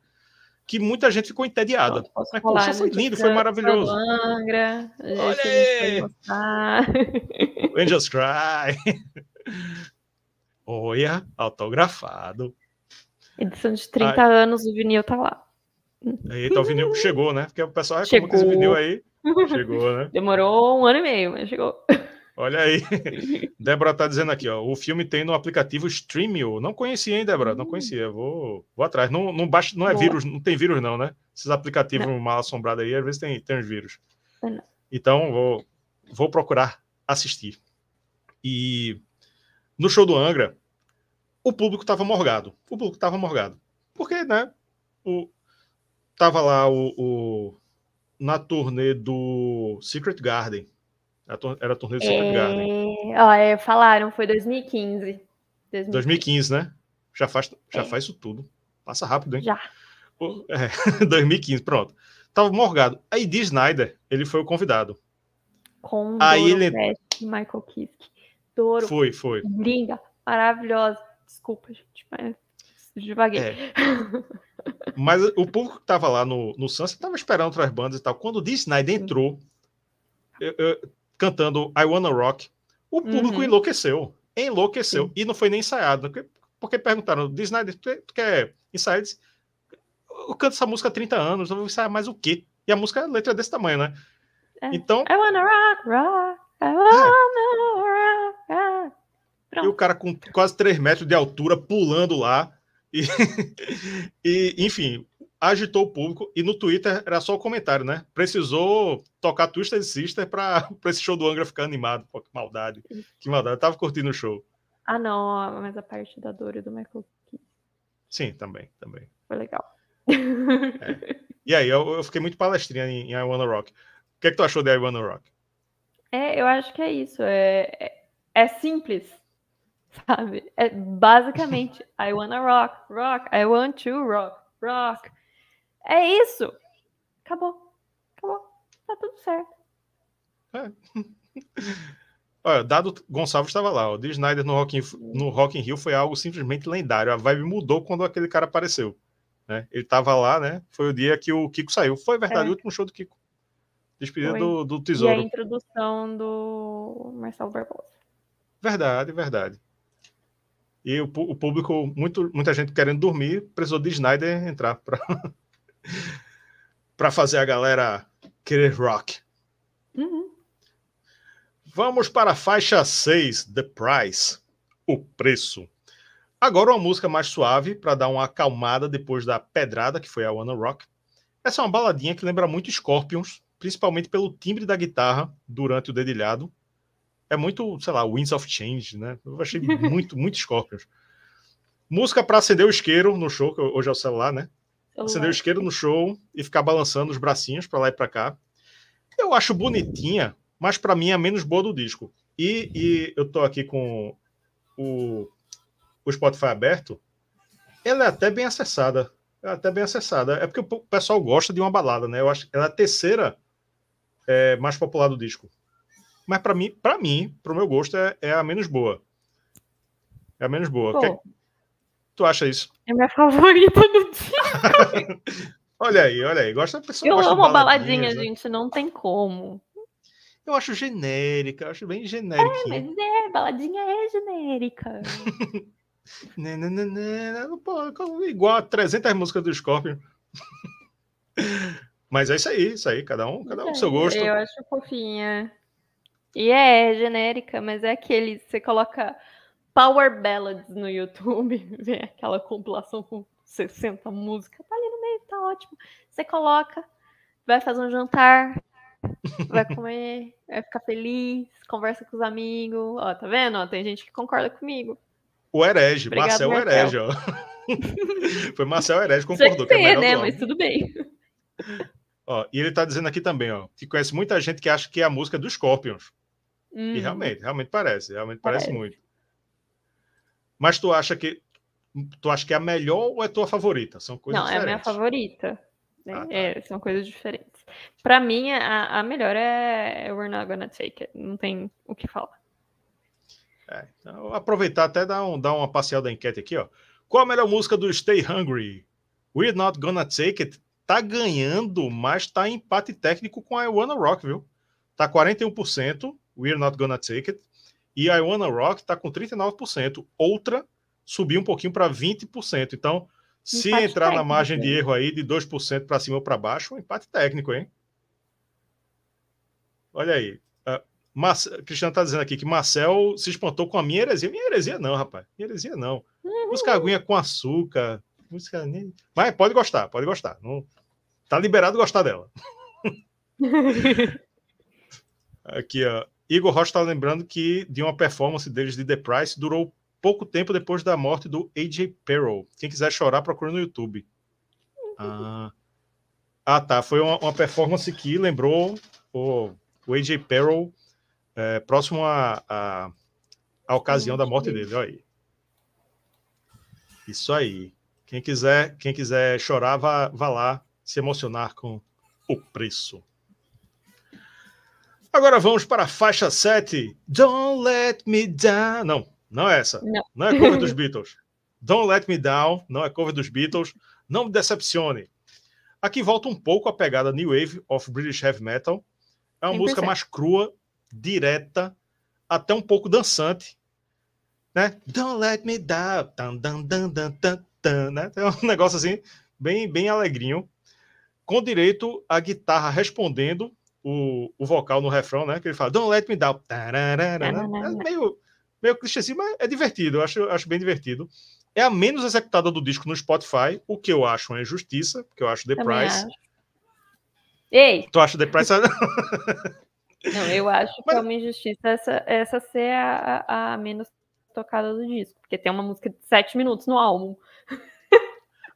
que muita gente ficou entediada. Pronto, Mas, falar, poxa, foi né? lindo, foi maravilhoso. Angra, Olha aí! Angels Cry. Olha, autografado. Edição de 30 anos, o vinil tá lá. Eita, o vinil chegou, né? Porque o pessoal reclamou que esse vinil aí chegou, né? <laughs> Demorou um ano e meio, mas chegou. Olha aí. <laughs> Débora tá dizendo aqui, ó. O filme tem no aplicativo Streamio. Não conhecia, hein, Débora? Não Hum. conhecia. Vou, vou atrás. Não, não, baixa, não é Boa. vírus, não tem vírus, não, né? Esses aplicativos mal assombrados aí, às vezes tem, tem uns vírus. É, não. Então, vou, vou procurar assistir. E no show do Angra, o público tava morgado. O público tava morgado. Porque, né? O, tava lá o, o- na turnê do Secret Garden. Era a turnê do Secret Garden. É, ó, é, falaram, foi 2015. 2015. 2015, né? Já faz, já É. faz isso tudo. Passa rápido, hein? Já. O- é, <laughs> 2015, pronto. Tava morgado. Aí Dee Snyder, ele foi o convidado. Com Aí Doro ele- Michael Kiske. Doro, Foi, foi. linda, maravilhosa. Desculpa, gente, mas devaguei. É. <laughs> Mas o público que tava lá no, no Sunset tava esperando outras bandas e tal. Quando o Dee Snyder entrou eu- eu- cantando I Wanna Rock, o público Uhum. enlouqueceu. Enlouqueceu. Sim. E não foi nem ensaiado. Porque, porque perguntaram, Dee Snyder, tu, tu quer ensaiar? Disse, Eu canto essa música há 30 anos, eu vou ensaiar mais o quê? E a música, a letra é desse tamanho, né? É. Então, I wanna rock, rock, I wanna rock, rock. E o cara com quase 3 metros de altura pulando lá. E, <laughs> e, enfim, agitou o público. E no Twitter era só o comentário, né? Precisou tocar Twisted Sister para <laughs> esse show do Angra ficar animado. Pô, que maldade. Que maldade. Eu tava curtindo o show. Ah, não, mas a parte da Doro e do Michael Kiske Sim, também, também. foi legal. E aí, eu, eu fiquei muito palestrinha em, em I Wanna Rock. O que, é que tu achou de I Wanna Rock? É, eu acho que é isso. É, é, é simples, sabe? É basicamente <laughs> I wanna rock, rock, I want to rock, rock. É isso. Acabou. Acabou. Tá tudo certo. <laughs> Olha, Dado Gonçalves estava lá. O Dee Snyder no Rock, in, no Rock in Rio foi algo simplesmente lendário. A vibe mudou quando aquele cara apareceu. Né? Ele estava lá, né? Foi o dia que o Kiko saiu. Foi verdade, É. o último show do Kiko. Despedida do, do E a Tesouro. introdução do Marcelo Barbosa. Verdade, verdade. E o, o público, muito, muita gente querendo dormir, precisou de Snyder entrar para <laughs> <laughs> para fazer a galera querer rock. Uhum. Vamos para a faixa 6, The Price, o preço. Agora uma música mais suave para dar uma acalmada depois da pedrada que foi a Wanna Rock. Essa é uma baladinha que lembra muito Scorpions, principalmente pelo timbre da guitarra durante o dedilhado. É muito, sei lá, Winds of Change, né? Eu achei <laughs> muito, muito Scorpions. Música para acender o isqueiro no show, que hoje é o celular, né? Acender o isqueiro no show e ficar balançando os bracinhos para lá e para cá. Eu acho bonitinha, mas para mim é a menos boa do disco. E, e eu tô aqui com o, o Spotify aberto. Ela é até bem acessada. É até bem acessada. É porque o pessoal gosta de uma balada, né? Eu acho que ela é a terceira é, mais popular do disco. Mas para mim, para mim, pro meu gosto, é, é a menos boa. É a menos boa. Pô, tu acha isso? é minha favorita do dia. <laughs> Olha aí, olha aí. Gosta da pessoa Eu amo a baladinha, né? gente. Não tem como. Eu acho genérica, eu acho bem genérica. Mas é, baladinha é genérica. <laughs> Né, né, né, né, pô, igual a 300 músicas do Scorpion. <laughs> Mas é isso aí, isso aí, cada um, cada um com seu gosto. Eu acho fofinha. E é genérica, mas é aquele. Você coloca Power Ballads no YouTube, <laughs> vê aquela compilação com 60 músicas, tá ali no meio, tá ótimo. Você coloca, vai fazer um jantar, vai comer, vai ficar feliz, conversa com os amigos. Ó, tá vendo? Ó, tem gente que concorda comigo. O Herege, Obrigado, Marcel Marcel. Herege, ó. <laughs> Foi Marcel Herege concordou que que é né? Mas tudo bem. Ó, e ele tá dizendo aqui também, ó, que conhece muita gente que acha que é a música dos Scorpions. E Uhum. realmente, realmente parece, realmente parece, Parece. muito. Mas tu acha que tu acha que é a melhor ou é tua favorita? São coisas Não, é a minha diferentes. favorita. né? Ah, tá. É, são coisas diferentes. Pra mim, a, a melhor é We're Not Gonna Take It. Não tem o que falar. É, então, aproveitar até dar, um, dar uma parcial da enquete aqui, ó. Qual a melhor música do Stay Hungry? We're Not Gonna Take It tá ganhando, mas tá em empate técnico com I Wanna Rock, viu? Tá 41%, We're Not Gonna Take It, e I Wanna Rock tá com 39%. Outra subiu um pouquinho para 20%. Então, se empate entrar técnico, na margem de erro aí de 2% para cima ou para baixo, um empate técnico, hein? Olha aí. Uh, Cristiano está dizendo aqui que Marcel se espantou com a minha heresia. Minha heresia não, rapaz. Minha heresia não. Uhum. Música aguinha com açúcar. Música... Mas pode gostar, pode gostar. Não... Tá liberado gostar dela. <laughs> aqui, ó. Igor Rocha está lembrando que de uma performance deles de The Price durou pouco tempo depois da morte do AJ Perrow. Quem quiser chorar, procura no YouTube. Ah, ah tá. Foi uma, uma, performance que lembrou o, o AJ Perrow é, próximo à a, a, a, ocasião da morte dele. Olha aí. Isso aí. Quem quiser, quem quiser chorar, vá, vá lá se emocionar com o preço. Agora vamos para a faixa 7. Don't let me down. Não, não é essa. Não, não é cover dos <laughs> Beatles. Don't let me down. Não é cover dos Beatles. Não me decepcione. Aqui volta um pouco a pegada New Wave of British Heavy Metal. É uma 100%. música mais crua, direta, até um pouco dançante. Né? Don't let me down. Tan, tan, tan, tan, tan, tan, né? É um <laughs> negócio assim, bem, bem alegrinho. Com direito a guitarra respondendo o, o vocal no refrão, né? Que ele fala, Don't let me down. Né? É meio, meio clichêzinho, mas é divertido. Eu acho, acho bem divertido. É a menos executada do disco no Spotify, o que eu acho uma injustiça, porque eu acho The Também Price. Acho. Ei! Tu acha The Price? <laughs> Não, eu acho mas... que é uma injustiça essa, essa ser a, a, a menos tocada do disco, porque tem uma música de sete minutos no álbum.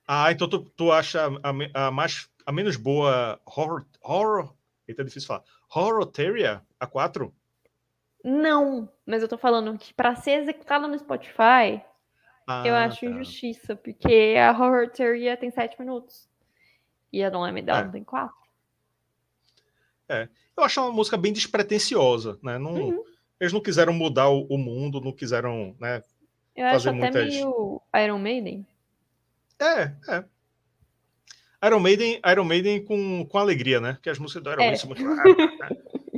Ah, então tu, tu acha a, a, mais, a menos boa horror, horror Eita, é difícil falar. Horroteria, a 4? Não, mas eu tô falando que para ser executada no Spotify, ah, eu acho tá. injustiça, porque a Horroteria tem 7 minutos. E a Don't Let Me Down é. tem 4. É, eu acho uma música bem despretensiosa, né? Não, uhum. Eles não quiseram mudar o, o mundo, não quiseram, né? Eu fazer acho até muitas... meio Iron Maiden. É, é. Iron Maiden, Iron Maiden com, com alegria, né? Porque as músicas do Iron Maiden é. são muito.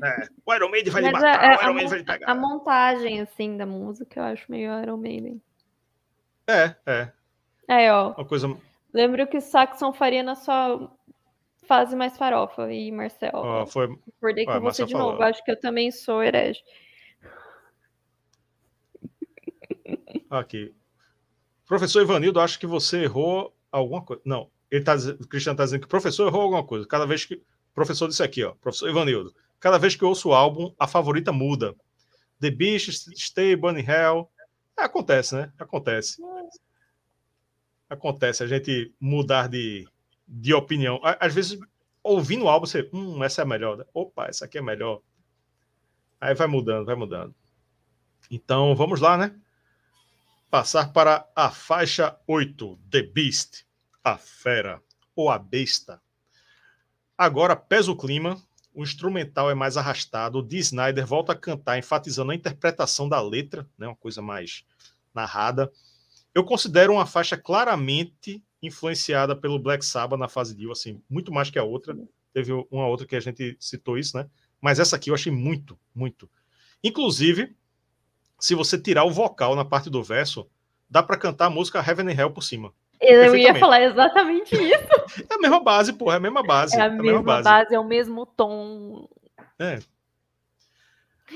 é. O Iron Maiden vai Mas lhe matar, a, o Iron Maiden vai lhe pegar. A montagem, assim, da música eu acho meio Iron Maiden. É, é. É, ó. Uma coisa. Lembro que o Saxon faria na sua fase mais farofa e Marcel. Ó, foi. Acordei com você de falou. novo. Acho que eu também sou herege. Aqui. Professor Ivanildo, acho que você errou alguma coisa. Não, ele tá, o Cristiano está dizendo que o professor errou alguma coisa. Cada vez que. Professor disse aqui, ó, professor Ivanildo. Cada vez que eu ouço o álbum, a favorita muda. The Beast, Stay, Bunny Hell. É, acontece, né? Acontece. Acontece a gente mudar de, de opinião. Às vezes, ouvindo o álbum, você. Hum, essa é a melhor. Opa, essa aqui é melhor. Aí vai mudando, vai mudando. Então, vamos lá, né? Passar para a faixa 8, The Beast a fera ou a besta. Agora pesa o clima, o instrumental é mais arrastado, o Dee Snyder volta a cantar, enfatizando a interpretação da letra, né, uma coisa mais narrada. Eu considero uma faixa claramente influenciada pelo Black Sabbath na fase de assim, muito mais que a outra. Teve uma outra que a gente citou isso, né? Mas essa aqui eu achei muito, muito. Inclusive, se você tirar o vocal na parte do verso, dá para cantar a música Heaven and Hell por cima. Eu ia falar exatamente isso. É a mesma base, porra, é a mesma base. É a, é a mesma, mesma base. base. é o mesmo tom. É.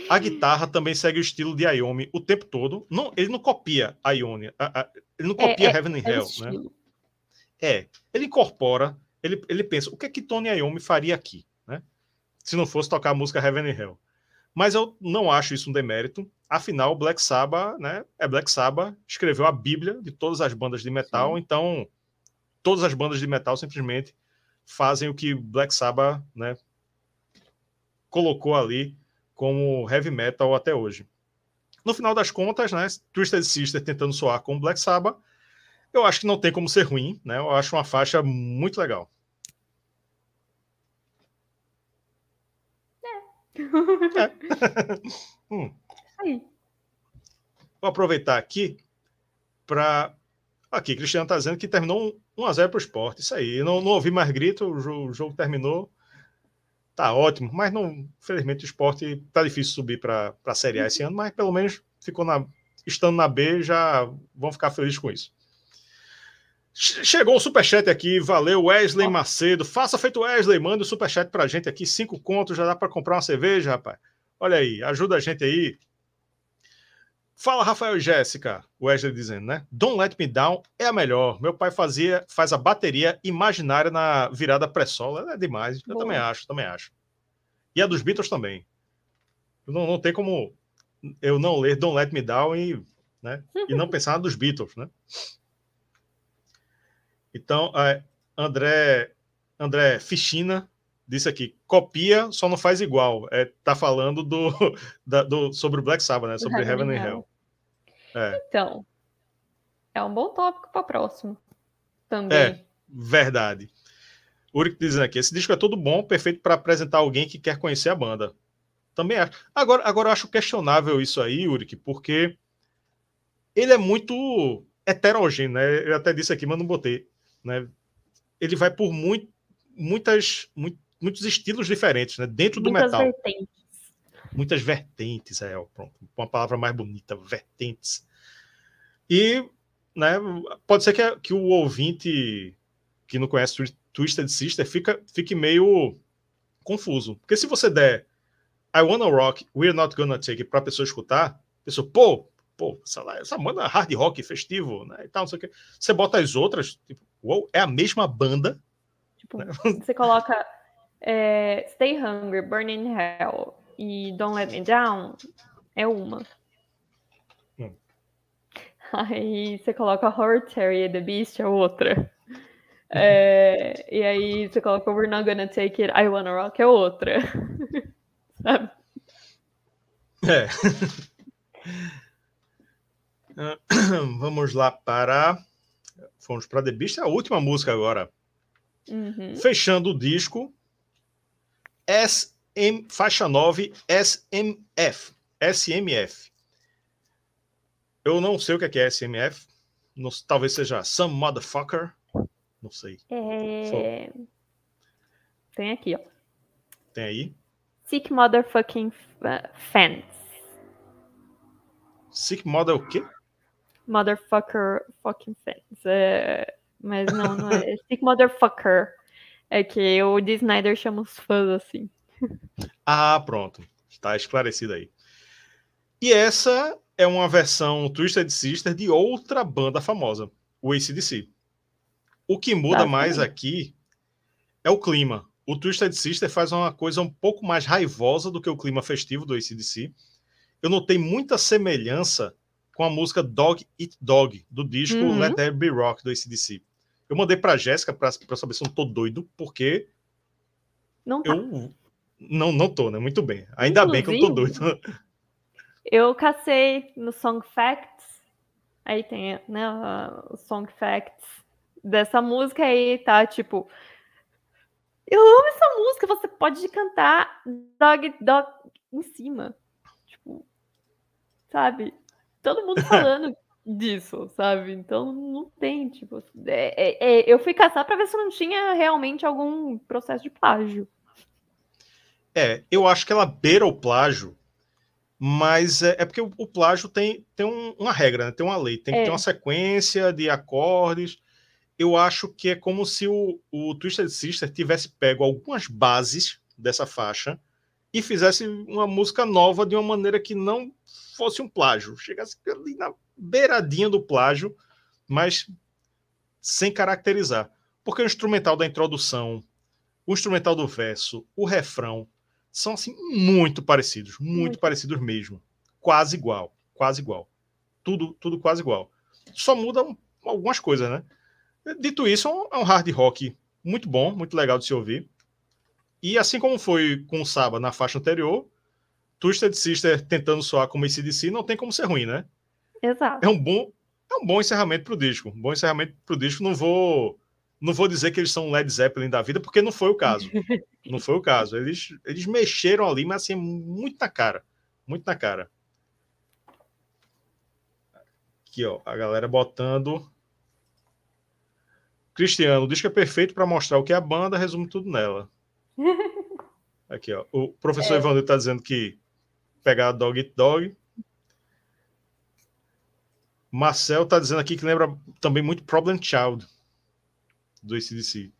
A guitarra também segue o estilo de Iommi o tempo todo. Não, ele não copia a Ione, a, a, ele não copia é, Heaven and é Hell, né? É, ele incorpora, ele, ele pensa, o que é que Tony Iommi faria aqui, né? Se não fosse tocar a música Heaven and Hell. Mas eu não acho isso um demérito. Afinal, Black Sabbath, né? É Black Sabbath, escreveu a Bíblia de todas as bandas de metal, Sim. então todas as bandas de metal simplesmente fazem o que Black Sabbath, né, colocou ali como heavy metal até hoje. No final das contas, né, Twisted Sister tentando soar como Black Sabbath, eu acho que não tem como ser ruim, né? Eu acho uma faixa muito legal. É. <laughs> hum. Aí. Vou aproveitar aqui para Aqui, Cristiano está dizendo que terminou 1x0 para o esporte. Isso aí. Não, não ouvi mais grito, o jogo, o jogo terminou. Tá ótimo, mas não, infelizmente o esporte tá difícil subir para a Série A esse ano, mas pelo menos ficou na, estando na B, já vão ficar felizes com isso. Chegou o superchat aqui, valeu Wesley Macedo. Faça feito Wesley, manda o superchat pra gente aqui, cinco contos, já dá para comprar uma cerveja, rapaz. Olha aí, ajuda a gente aí. Fala, Rafael e Jéssica, Wesley dizendo, né? Don't Let Me Down é a melhor. Meu pai fazia, faz a bateria imaginária na virada pré-solo. É demais. Eu Boa. também acho, também acho. E a dos Beatles também. Não, não tem como eu não ler Don't Let Me Down e, né, e não pensar nos Beatles, né? Então, é, André, André Fichina disse aqui: copia, só não faz igual. É, tá falando do, <laughs> da, do sobre o Black Sabbath, né? Sobre Heaven, and Hell. É. Então, é um bom tópico para próximo. Também. É, verdade. Uric dizendo aqui: esse disco é todo bom, perfeito para apresentar alguém que quer conhecer a banda. Também acho. Agora, agora eu acho questionável isso aí, Uric, porque ele é muito heterogêneo, né? Eu até disse aqui, mas não botei né? Ele vai por muito, muitas, muito, muitos estilos diferentes, né? Dentro do muitas metal. Vertentes. Muitas vertentes, é, pronto, uma palavra mais bonita, vertentes. E, né, pode ser que, que o ouvinte que não conhece Twisted Sister fica, fique meio confuso. Porque se você der I Wanna Rock, We're Not Gonna Take It pra pessoa escutar, a pessoa, pô, pô, essa, essa banda hard rock festivo, né, e tal, não sei o que. Você bota as outras, tipo, uou, é a mesma banda. Tipo, né? você coloca é, Stay Hungry, Burning Hell e Don't Let Me Down, é uma. Hum. Aí você coloca Horror Terry The Beast, é outra. É, e aí você coloca We're Not Gonna Take It, I Wanna Rock, é outra. <laughs> Sabe? É. <laughs> Vamos lá para Fomos para The Beast, é a última música agora. Uhum. Fechando o disco, SM, faixa 9, SMF. SMF. Eu não sei o que é, SMF. Não, talvez seja Some Motherfucker. Não sei. É... Tem aqui, ó. Tem aí? Sick Motherfucking Fans. Sick Mother o quê? motherfucker fucking fans. É, mas não, não é. <laughs> Stick motherfucker. É que o D. Snyder chama os fãs assim. Ah, pronto. Está esclarecido aí. E essa é uma versão Twisted Sister de outra banda famosa, o ACDC. O que muda tá, mais aqui é o clima. O Twisted Sister faz uma coisa um pouco mais raivosa do que o clima festivo do ACDC. Eu notei muita semelhança com a música Dog Eat Dog, do disco uhum. Let There Be Rock, do ACDC. Eu mandei pra Jéssica pra, pra saber se eu não tô doido, porque. Não tá. Eu não, não tô, né? Muito bem. Ainda Inclusive, bem que eu tô doido. Eu cacei no Song Facts. Aí tem, né, o Song Facts dessa música aí, tá? Tipo. Eu amo essa música, você pode cantar Dog Dog em cima. Tipo, sabe? todo mundo <laughs> falando disso, sabe? Então não tem, tipo. É, é, é, eu fui caçar para ver se não tinha realmente algum processo de plágio. É, eu acho que ela beira o plágio, mas é, é porque o, o, plágio tem, tem um, uma regra, né? tem uma lei, tem que ter é. uma sequência de acordes. Eu acho que é como se o, o Twisted Sister tivesse pego algumas bases dessa faixa e fizesse uma música nova de uma maneira que não fosse um plágio, chegasse ali na beiradinha do plágio, mas sem caracterizar. Porque o instrumental da introdução, o instrumental do verso, o refrão, são assim muito parecidos, muito, muito. parecidos mesmo. Quase igual, quase igual. Tudo, tudo quase igual. Só muda algumas coisas, né? Dito isso, é um é hard rock muito bom, muito legal de se ouvir. E assim como foi com o Saba na faixa anterior, Twisted Sister tentando soar como ACDC não tem como ser ruim, né? Exato. É um bom, é um bom encerramento pro disco. Um bom encerramento pro disco. Não vou, não vou dizer que eles são Led Zeppelin da vida, porque não foi o caso. <laughs> não foi o caso. Eles, eles mexeram ali, mas assim, muito na cara. Muito na cara. Aqui, ó, a galera botando Cristiano, o disco é perfeito para mostrar o que é a banda, resume tudo nela. <laughs> Aqui, ó. O professor é. Ivanildo está dizendo que pegar Dog Eat Dog. Marcel está dizendo aqui que lembra também muito Problem Child do ACDC.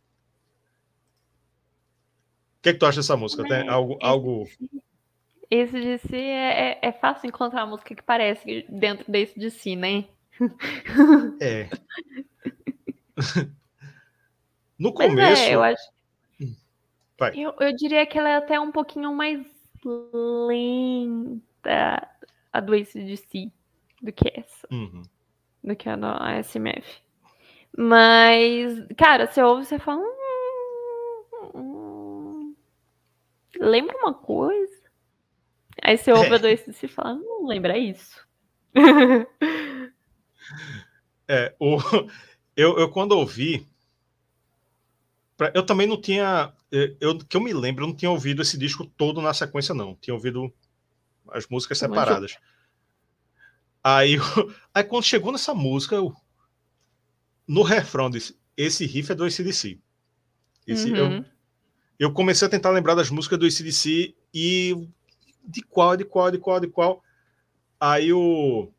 O que, é que tu acha dessa música? Tem algo. algo... Esse de si é, é, é, fácil encontrar uma música que parece dentro desse de si, né? É. <laughs> <laughs> no começo. É, eu acho. Eu, eu diria que ela é até um pouquinho mais lenta a do ACDC do que essa. Uhum. Do que a da SMF. Mas, cara, você ouve você fala. Hum, hum, lembra uma coisa? Aí você ouve é. a do ACDC e fala, não lembra isso. <laughs> é, o, <laughs> eu, eu quando ouvi. Eu também não tinha eu, que eu me lembro, eu não tinha ouvido esse disco todo na sequência, não. Tinha ouvido as músicas separadas. Aí, <laughs> aí quando chegou nessa música, eu, no refrão disse, esse riff é do ACDC. Esse, uhum. eu, eu comecei a tentar lembrar das músicas do ACDC e de qual, de qual, de qual, de qual. Aí o,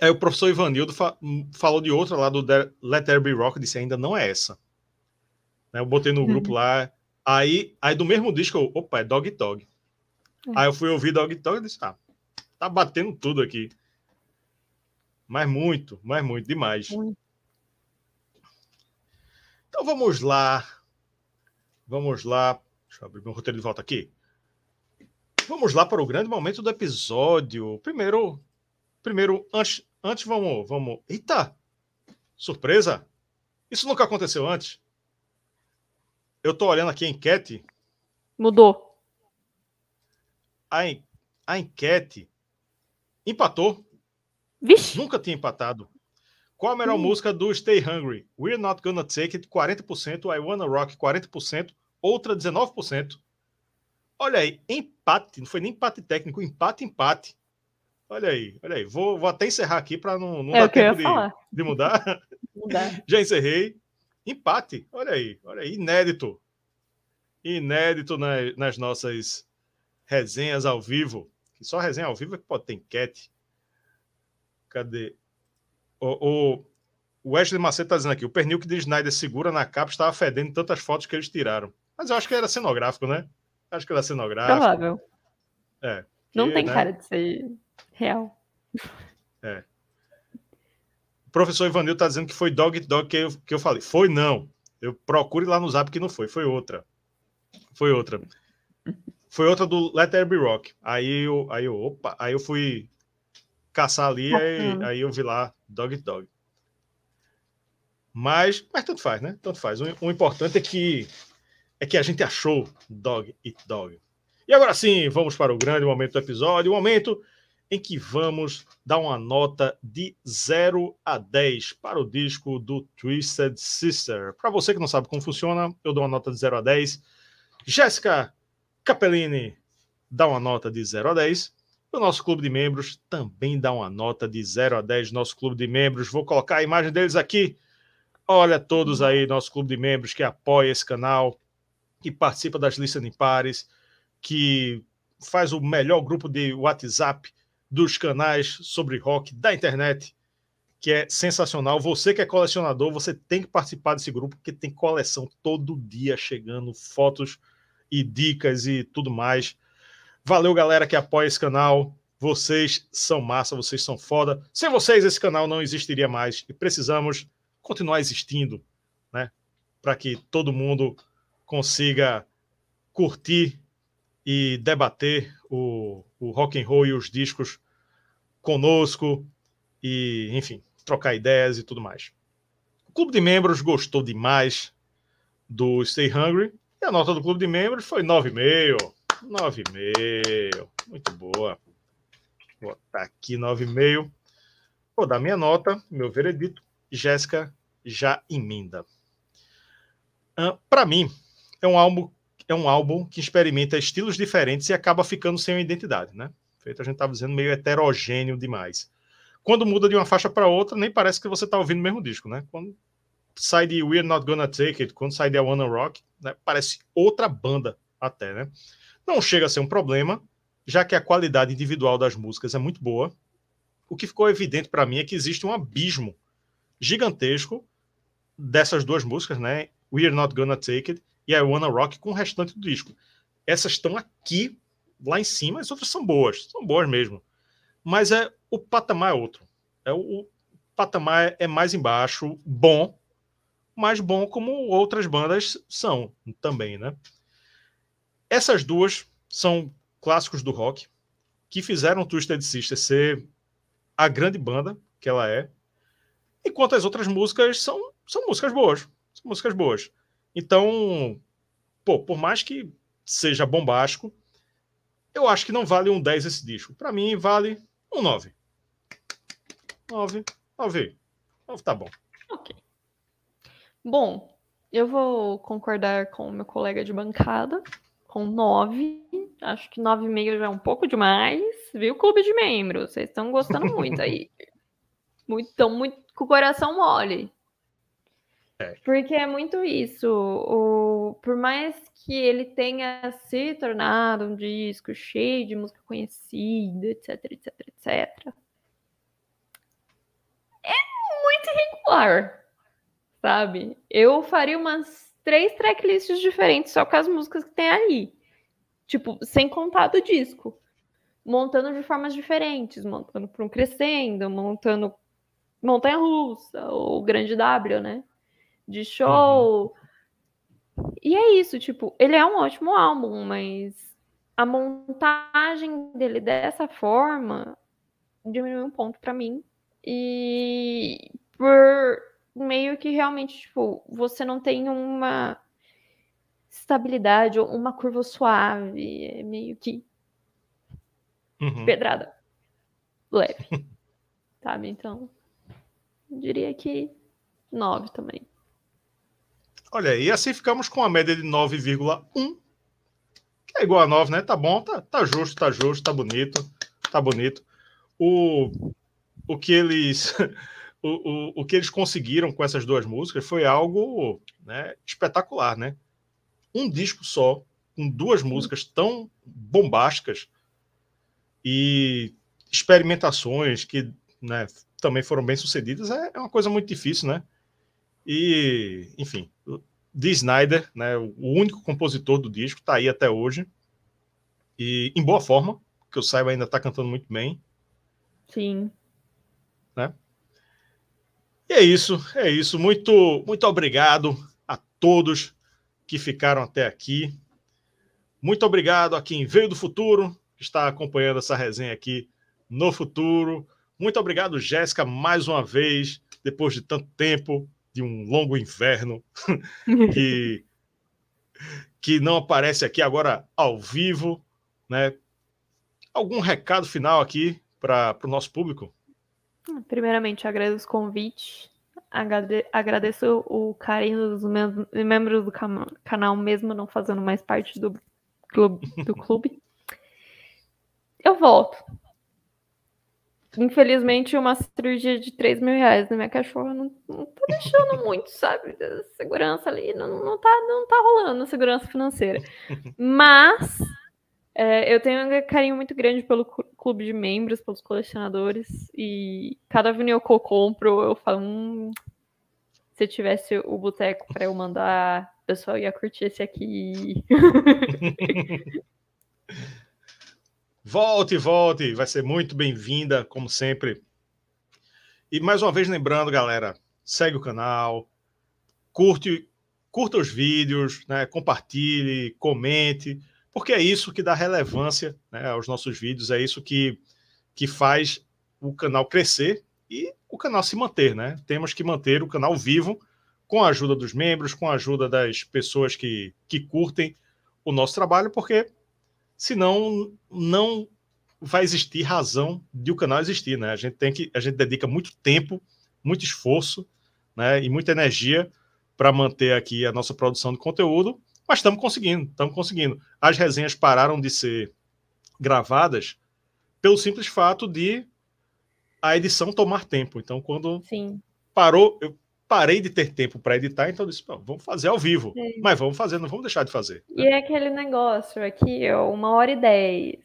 aí o professor Ivanildo fa, falou de outra lá do Let There Be Rock, disse ainda não é essa. Né, eu botei no grupo uhum. lá, Aí, aí do mesmo disco, eu, opa, é Dog Dog. É. Aí eu fui ouvir Dog Dog e disse, ah, tá batendo tudo aqui. Mas muito, mas muito, demais. Muito. Então vamos lá. Vamos lá. Deixa eu abrir meu roteiro de volta aqui. Vamos lá para o grande momento do episódio. Primeiro, primeiro antes, antes vamos, vamos. Eita! Surpresa! Isso nunca aconteceu antes. Eu tô olhando aqui a enquete. Mudou. A, en... a enquete empatou. Vixe. Nunca tinha empatado. Qual a melhor hum. música do Stay Hungry? We're Not Gonna Take It, 40%. I Wanna Rock, 40%. Outra, 19%. Olha aí, empate. Não foi nem empate técnico, empate, empate. Olha aí, olha aí. Vou, vou até encerrar aqui para não, não é dar tempo de, de, mudar. <laughs> mudar. <laughs> Já encerrei. Empate, olha aí, olha aí, inédito. Inédito nas, nas nossas resenhas ao vivo. Que só resenha ao vivo é que pode ter enquete. Cadê? O, o, Wesley Macedo está dizendo aqui: o pernil que de Snyder segura na capa estava fedendo tantas fotos que eles tiraram. Mas eu acho que era cenográfico, né? Acho que era cenográfico. Provável. É. Não tem né? cara de ser real. É professor Ivanil está dizendo que foi Dog Dog que eu, que eu falei. Foi não. Eu procure lá no zap que não foi. Foi outra. Foi outra. Foi outra do Let There Be Rock. Aí eu, aí eu, opa, aí eu fui caçar ali, aí, aí eu vi lá Dog Dog. Mas, mas tanto faz, né? Tanto faz. O, o, importante é que é que a gente achou Dog Eat Dog. E agora sim, vamos para o grande momento do episódio, o momento em que vamos dar uma nota de 0 a 10 para o disco do Twisted Sister. Para você que não sabe como funciona, eu dou uma nota de 0 a 10. Jéssica Capellini dá uma nota de 0 a 10. O nosso clube de membros também dá uma nota de 0 a 10. Nosso clube de membros, vou colocar a imagem deles aqui. Olha todos aí, nosso clube de membros que apoia esse canal, que participa das listening pares, que faz o melhor grupo de WhatsApp dos canais sobre rock da internet, que é sensacional. Você que é colecionador, você tem que participar desse grupo, porque tem coleção todo dia chegando, fotos e dicas e tudo mais. Valeu, galera que apoia esse canal. Vocês são massa, vocês são foda. Sem vocês, esse canal não existiria mais e precisamos continuar existindo, né? Para que todo mundo consiga curtir e debater o, o rock and roll e os discos conosco e, enfim, trocar ideias e tudo mais. O clube de membros gostou demais do Stay Hungry e a nota do clube de membros foi 9,5. 9,5. Muito boa. Vou botar aqui 9,5. Vou dar minha nota, meu veredito. Jéssica já emenda. Uh, Para mim, é um álbum é um álbum que experimenta estilos diferentes e acaba ficando sem uma identidade, né? Feito a gente estava dizendo, meio heterogêneo demais. Quando muda de uma faixa para outra, nem parece que você está ouvindo o mesmo disco, né? Quando, sai de We're Not Gonna Take It, quando sai de I Wanna Rock, né, parece outra banda até, né? Não chega a ser um problema, já que a qualidade individual das músicas é muito boa. O que ficou evidente para mim é que existe um abismo gigantesco dessas duas músicas, né? We're Not Gonna Take It e I Wanna Rock com o restante do disco. Essas estão aqui, lá em cima, as outras são boas, são boas mesmo. Mas é o patamar é outro. É o, o patamar é mais embaixo, bom, mas bom como outras bandas são também, né? Essas duas são clássicos do rock que fizeram Twisted Sister ser a grande banda que ela é, enquanto as outras músicas são, são músicas boas, são músicas boas. Então, pô, por mais que seja bombástico, eu acho que não vale um 10 esse disco. Para mim, vale um 9. 9, 9. 9 tá bom. Ok. Bom, eu vou concordar com o meu colega de bancada, com 9. Acho que 9,5 já é um pouco demais. Viu, clube de membros? Vocês estão gostando muito aí. <laughs> Muito, muito com o coração mole. É. Porque é muito isso. O, por mais que ele tenha se tornado um disco cheio de música conhecida, etc, etc, etc. É muito irregular, sabe? Eu faria umas três tracklists diferentes só com as músicas que tem ali. Tipo, sem contar do disco. Montando de formas diferentes, montando para um crescendo, montando montanha russa, ou grande W, né? De show. Uhum. E é isso, tipo, ele é um ótimo álbum, mas a montagem dele dessa forma diminuiu um ponto para mim. E por meio que realmente, tipo, você não tem uma estabilidade ou uma curva suave, é meio que uhum. pedrada leve. <laughs> sabe? Então, diria que 9 também. Olha, e assim ficamos com a média de 9,1, que é igual a 9, né? Tá bom, tá, tá justo, tá justo, tá bonito, tá bonito. O, o que eles <laughs> o, o, o que eles conseguiram com essas duas músicas foi algo né, espetacular, né? Um disco só, com duas músicas tão bombásticas e experimentações que né, também foram bem sucedidas, é, é uma coisa muito difícil, né? E, enfim, Dee Snyder, né, o único compositor do disco, está aí até hoje. E em boa forma, que eu saiba, ainda está cantando muito bem. Sim. Né? E é isso, é isso. Muito, muito obrigado a todos que ficaram até aqui. Muito obrigado a quem veio do futuro, que está acompanhando essa resenha aqui no futuro. Muito obrigado, Jéssica, mais uma vez, depois de tanto tempo de um longo inverno <laughs> que, que não aparece aqui agora ao vivo, né? Algum recado final aqui para o nosso público? Primeiramente, agradeço o convite, agradeço o carinho dos membros do canal, mesmo não fazendo mais parte do clube. Do clube. Eu volto. Infelizmente, uma cirurgia de 3 mil reais na minha cachorra não, não tá deixando muito, sabe? Segurança ali não, não, tá, não tá rolando, segurança financeira. Mas é, eu tenho um carinho muito grande pelo clube de membros, pelos colecionadores. E cada vinil que eu compro, eu falo: hum, se tivesse o boteco para eu mandar, o pessoal ia curtir esse aqui. <laughs> Volte, volte, vai ser muito bem-vinda, como sempre. E mais uma vez lembrando, galera, segue o canal, curte, curta os vídeos, né, compartilhe, comente, porque é isso que dá relevância né, aos nossos vídeos, é isso que, que faz o canal crescer e o canal se manter, né? Temos que manter o canal vivo com a ajuda dos membros, com a ajuda das pessoas que, que curtem o nosso trabalho, porque senão não vai existir razão de o canal existir, né? A gente tem que, a gente dedica muito tempo, muito esforço, né, e muita energia para manter aqui a nossa produção de conteúdo, mas estamos conseguindo, estamos conseguindo. As resenhas pararam de ser gravadas pelo simples fato de a edição tomar tempo. Então, quando Sim. parou, eu parei de ter tempo para editar, então eu disse, vamos fazer ao vivo. É. Mas vamos fazer, não vamos deixar de fazer. E é aquele negócio aqui, ó, uma hora e dez.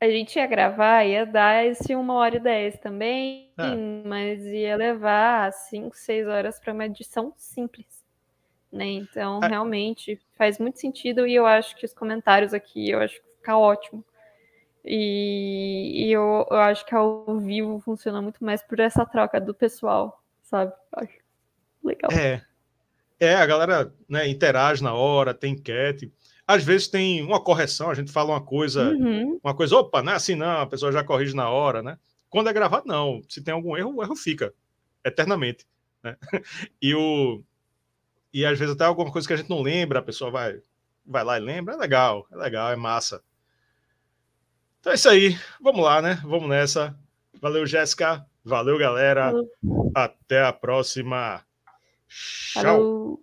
A gente ia gravar, ia dar esse uma hora e dez também, é. mas ia levar cinco, seis horas para uma edição simples. Né? Então, é. realmente faz muito sentido e eu acho que os comentários aqui, eu acho que fica ótimo. E, e eu, eu, acho que ao vivo funciona muito mais por essa troca do pessoal, sabe? Acho legal. É. É, a galera né, interage na hora, tem enquete. Às vezes tem uma correção, a gente fala uma coisa, uhum. uma coisa, opa, não é assim não, a pessoa já corrige na hora, né? Quando é gravado, não. Se tem algum erro, o erro fica eternamente. Né? <laughs> E, o, e às vezes até alguma coisa que a gente não lembra, a pessoa vai, vai lá e lembra. É legal, é legal, é massa. Então é isso aí. Vamos lá, né? Vamos nessa. Valeu, Jéssica. Valeu, galera. Valeu. Até a próxima. Tchau.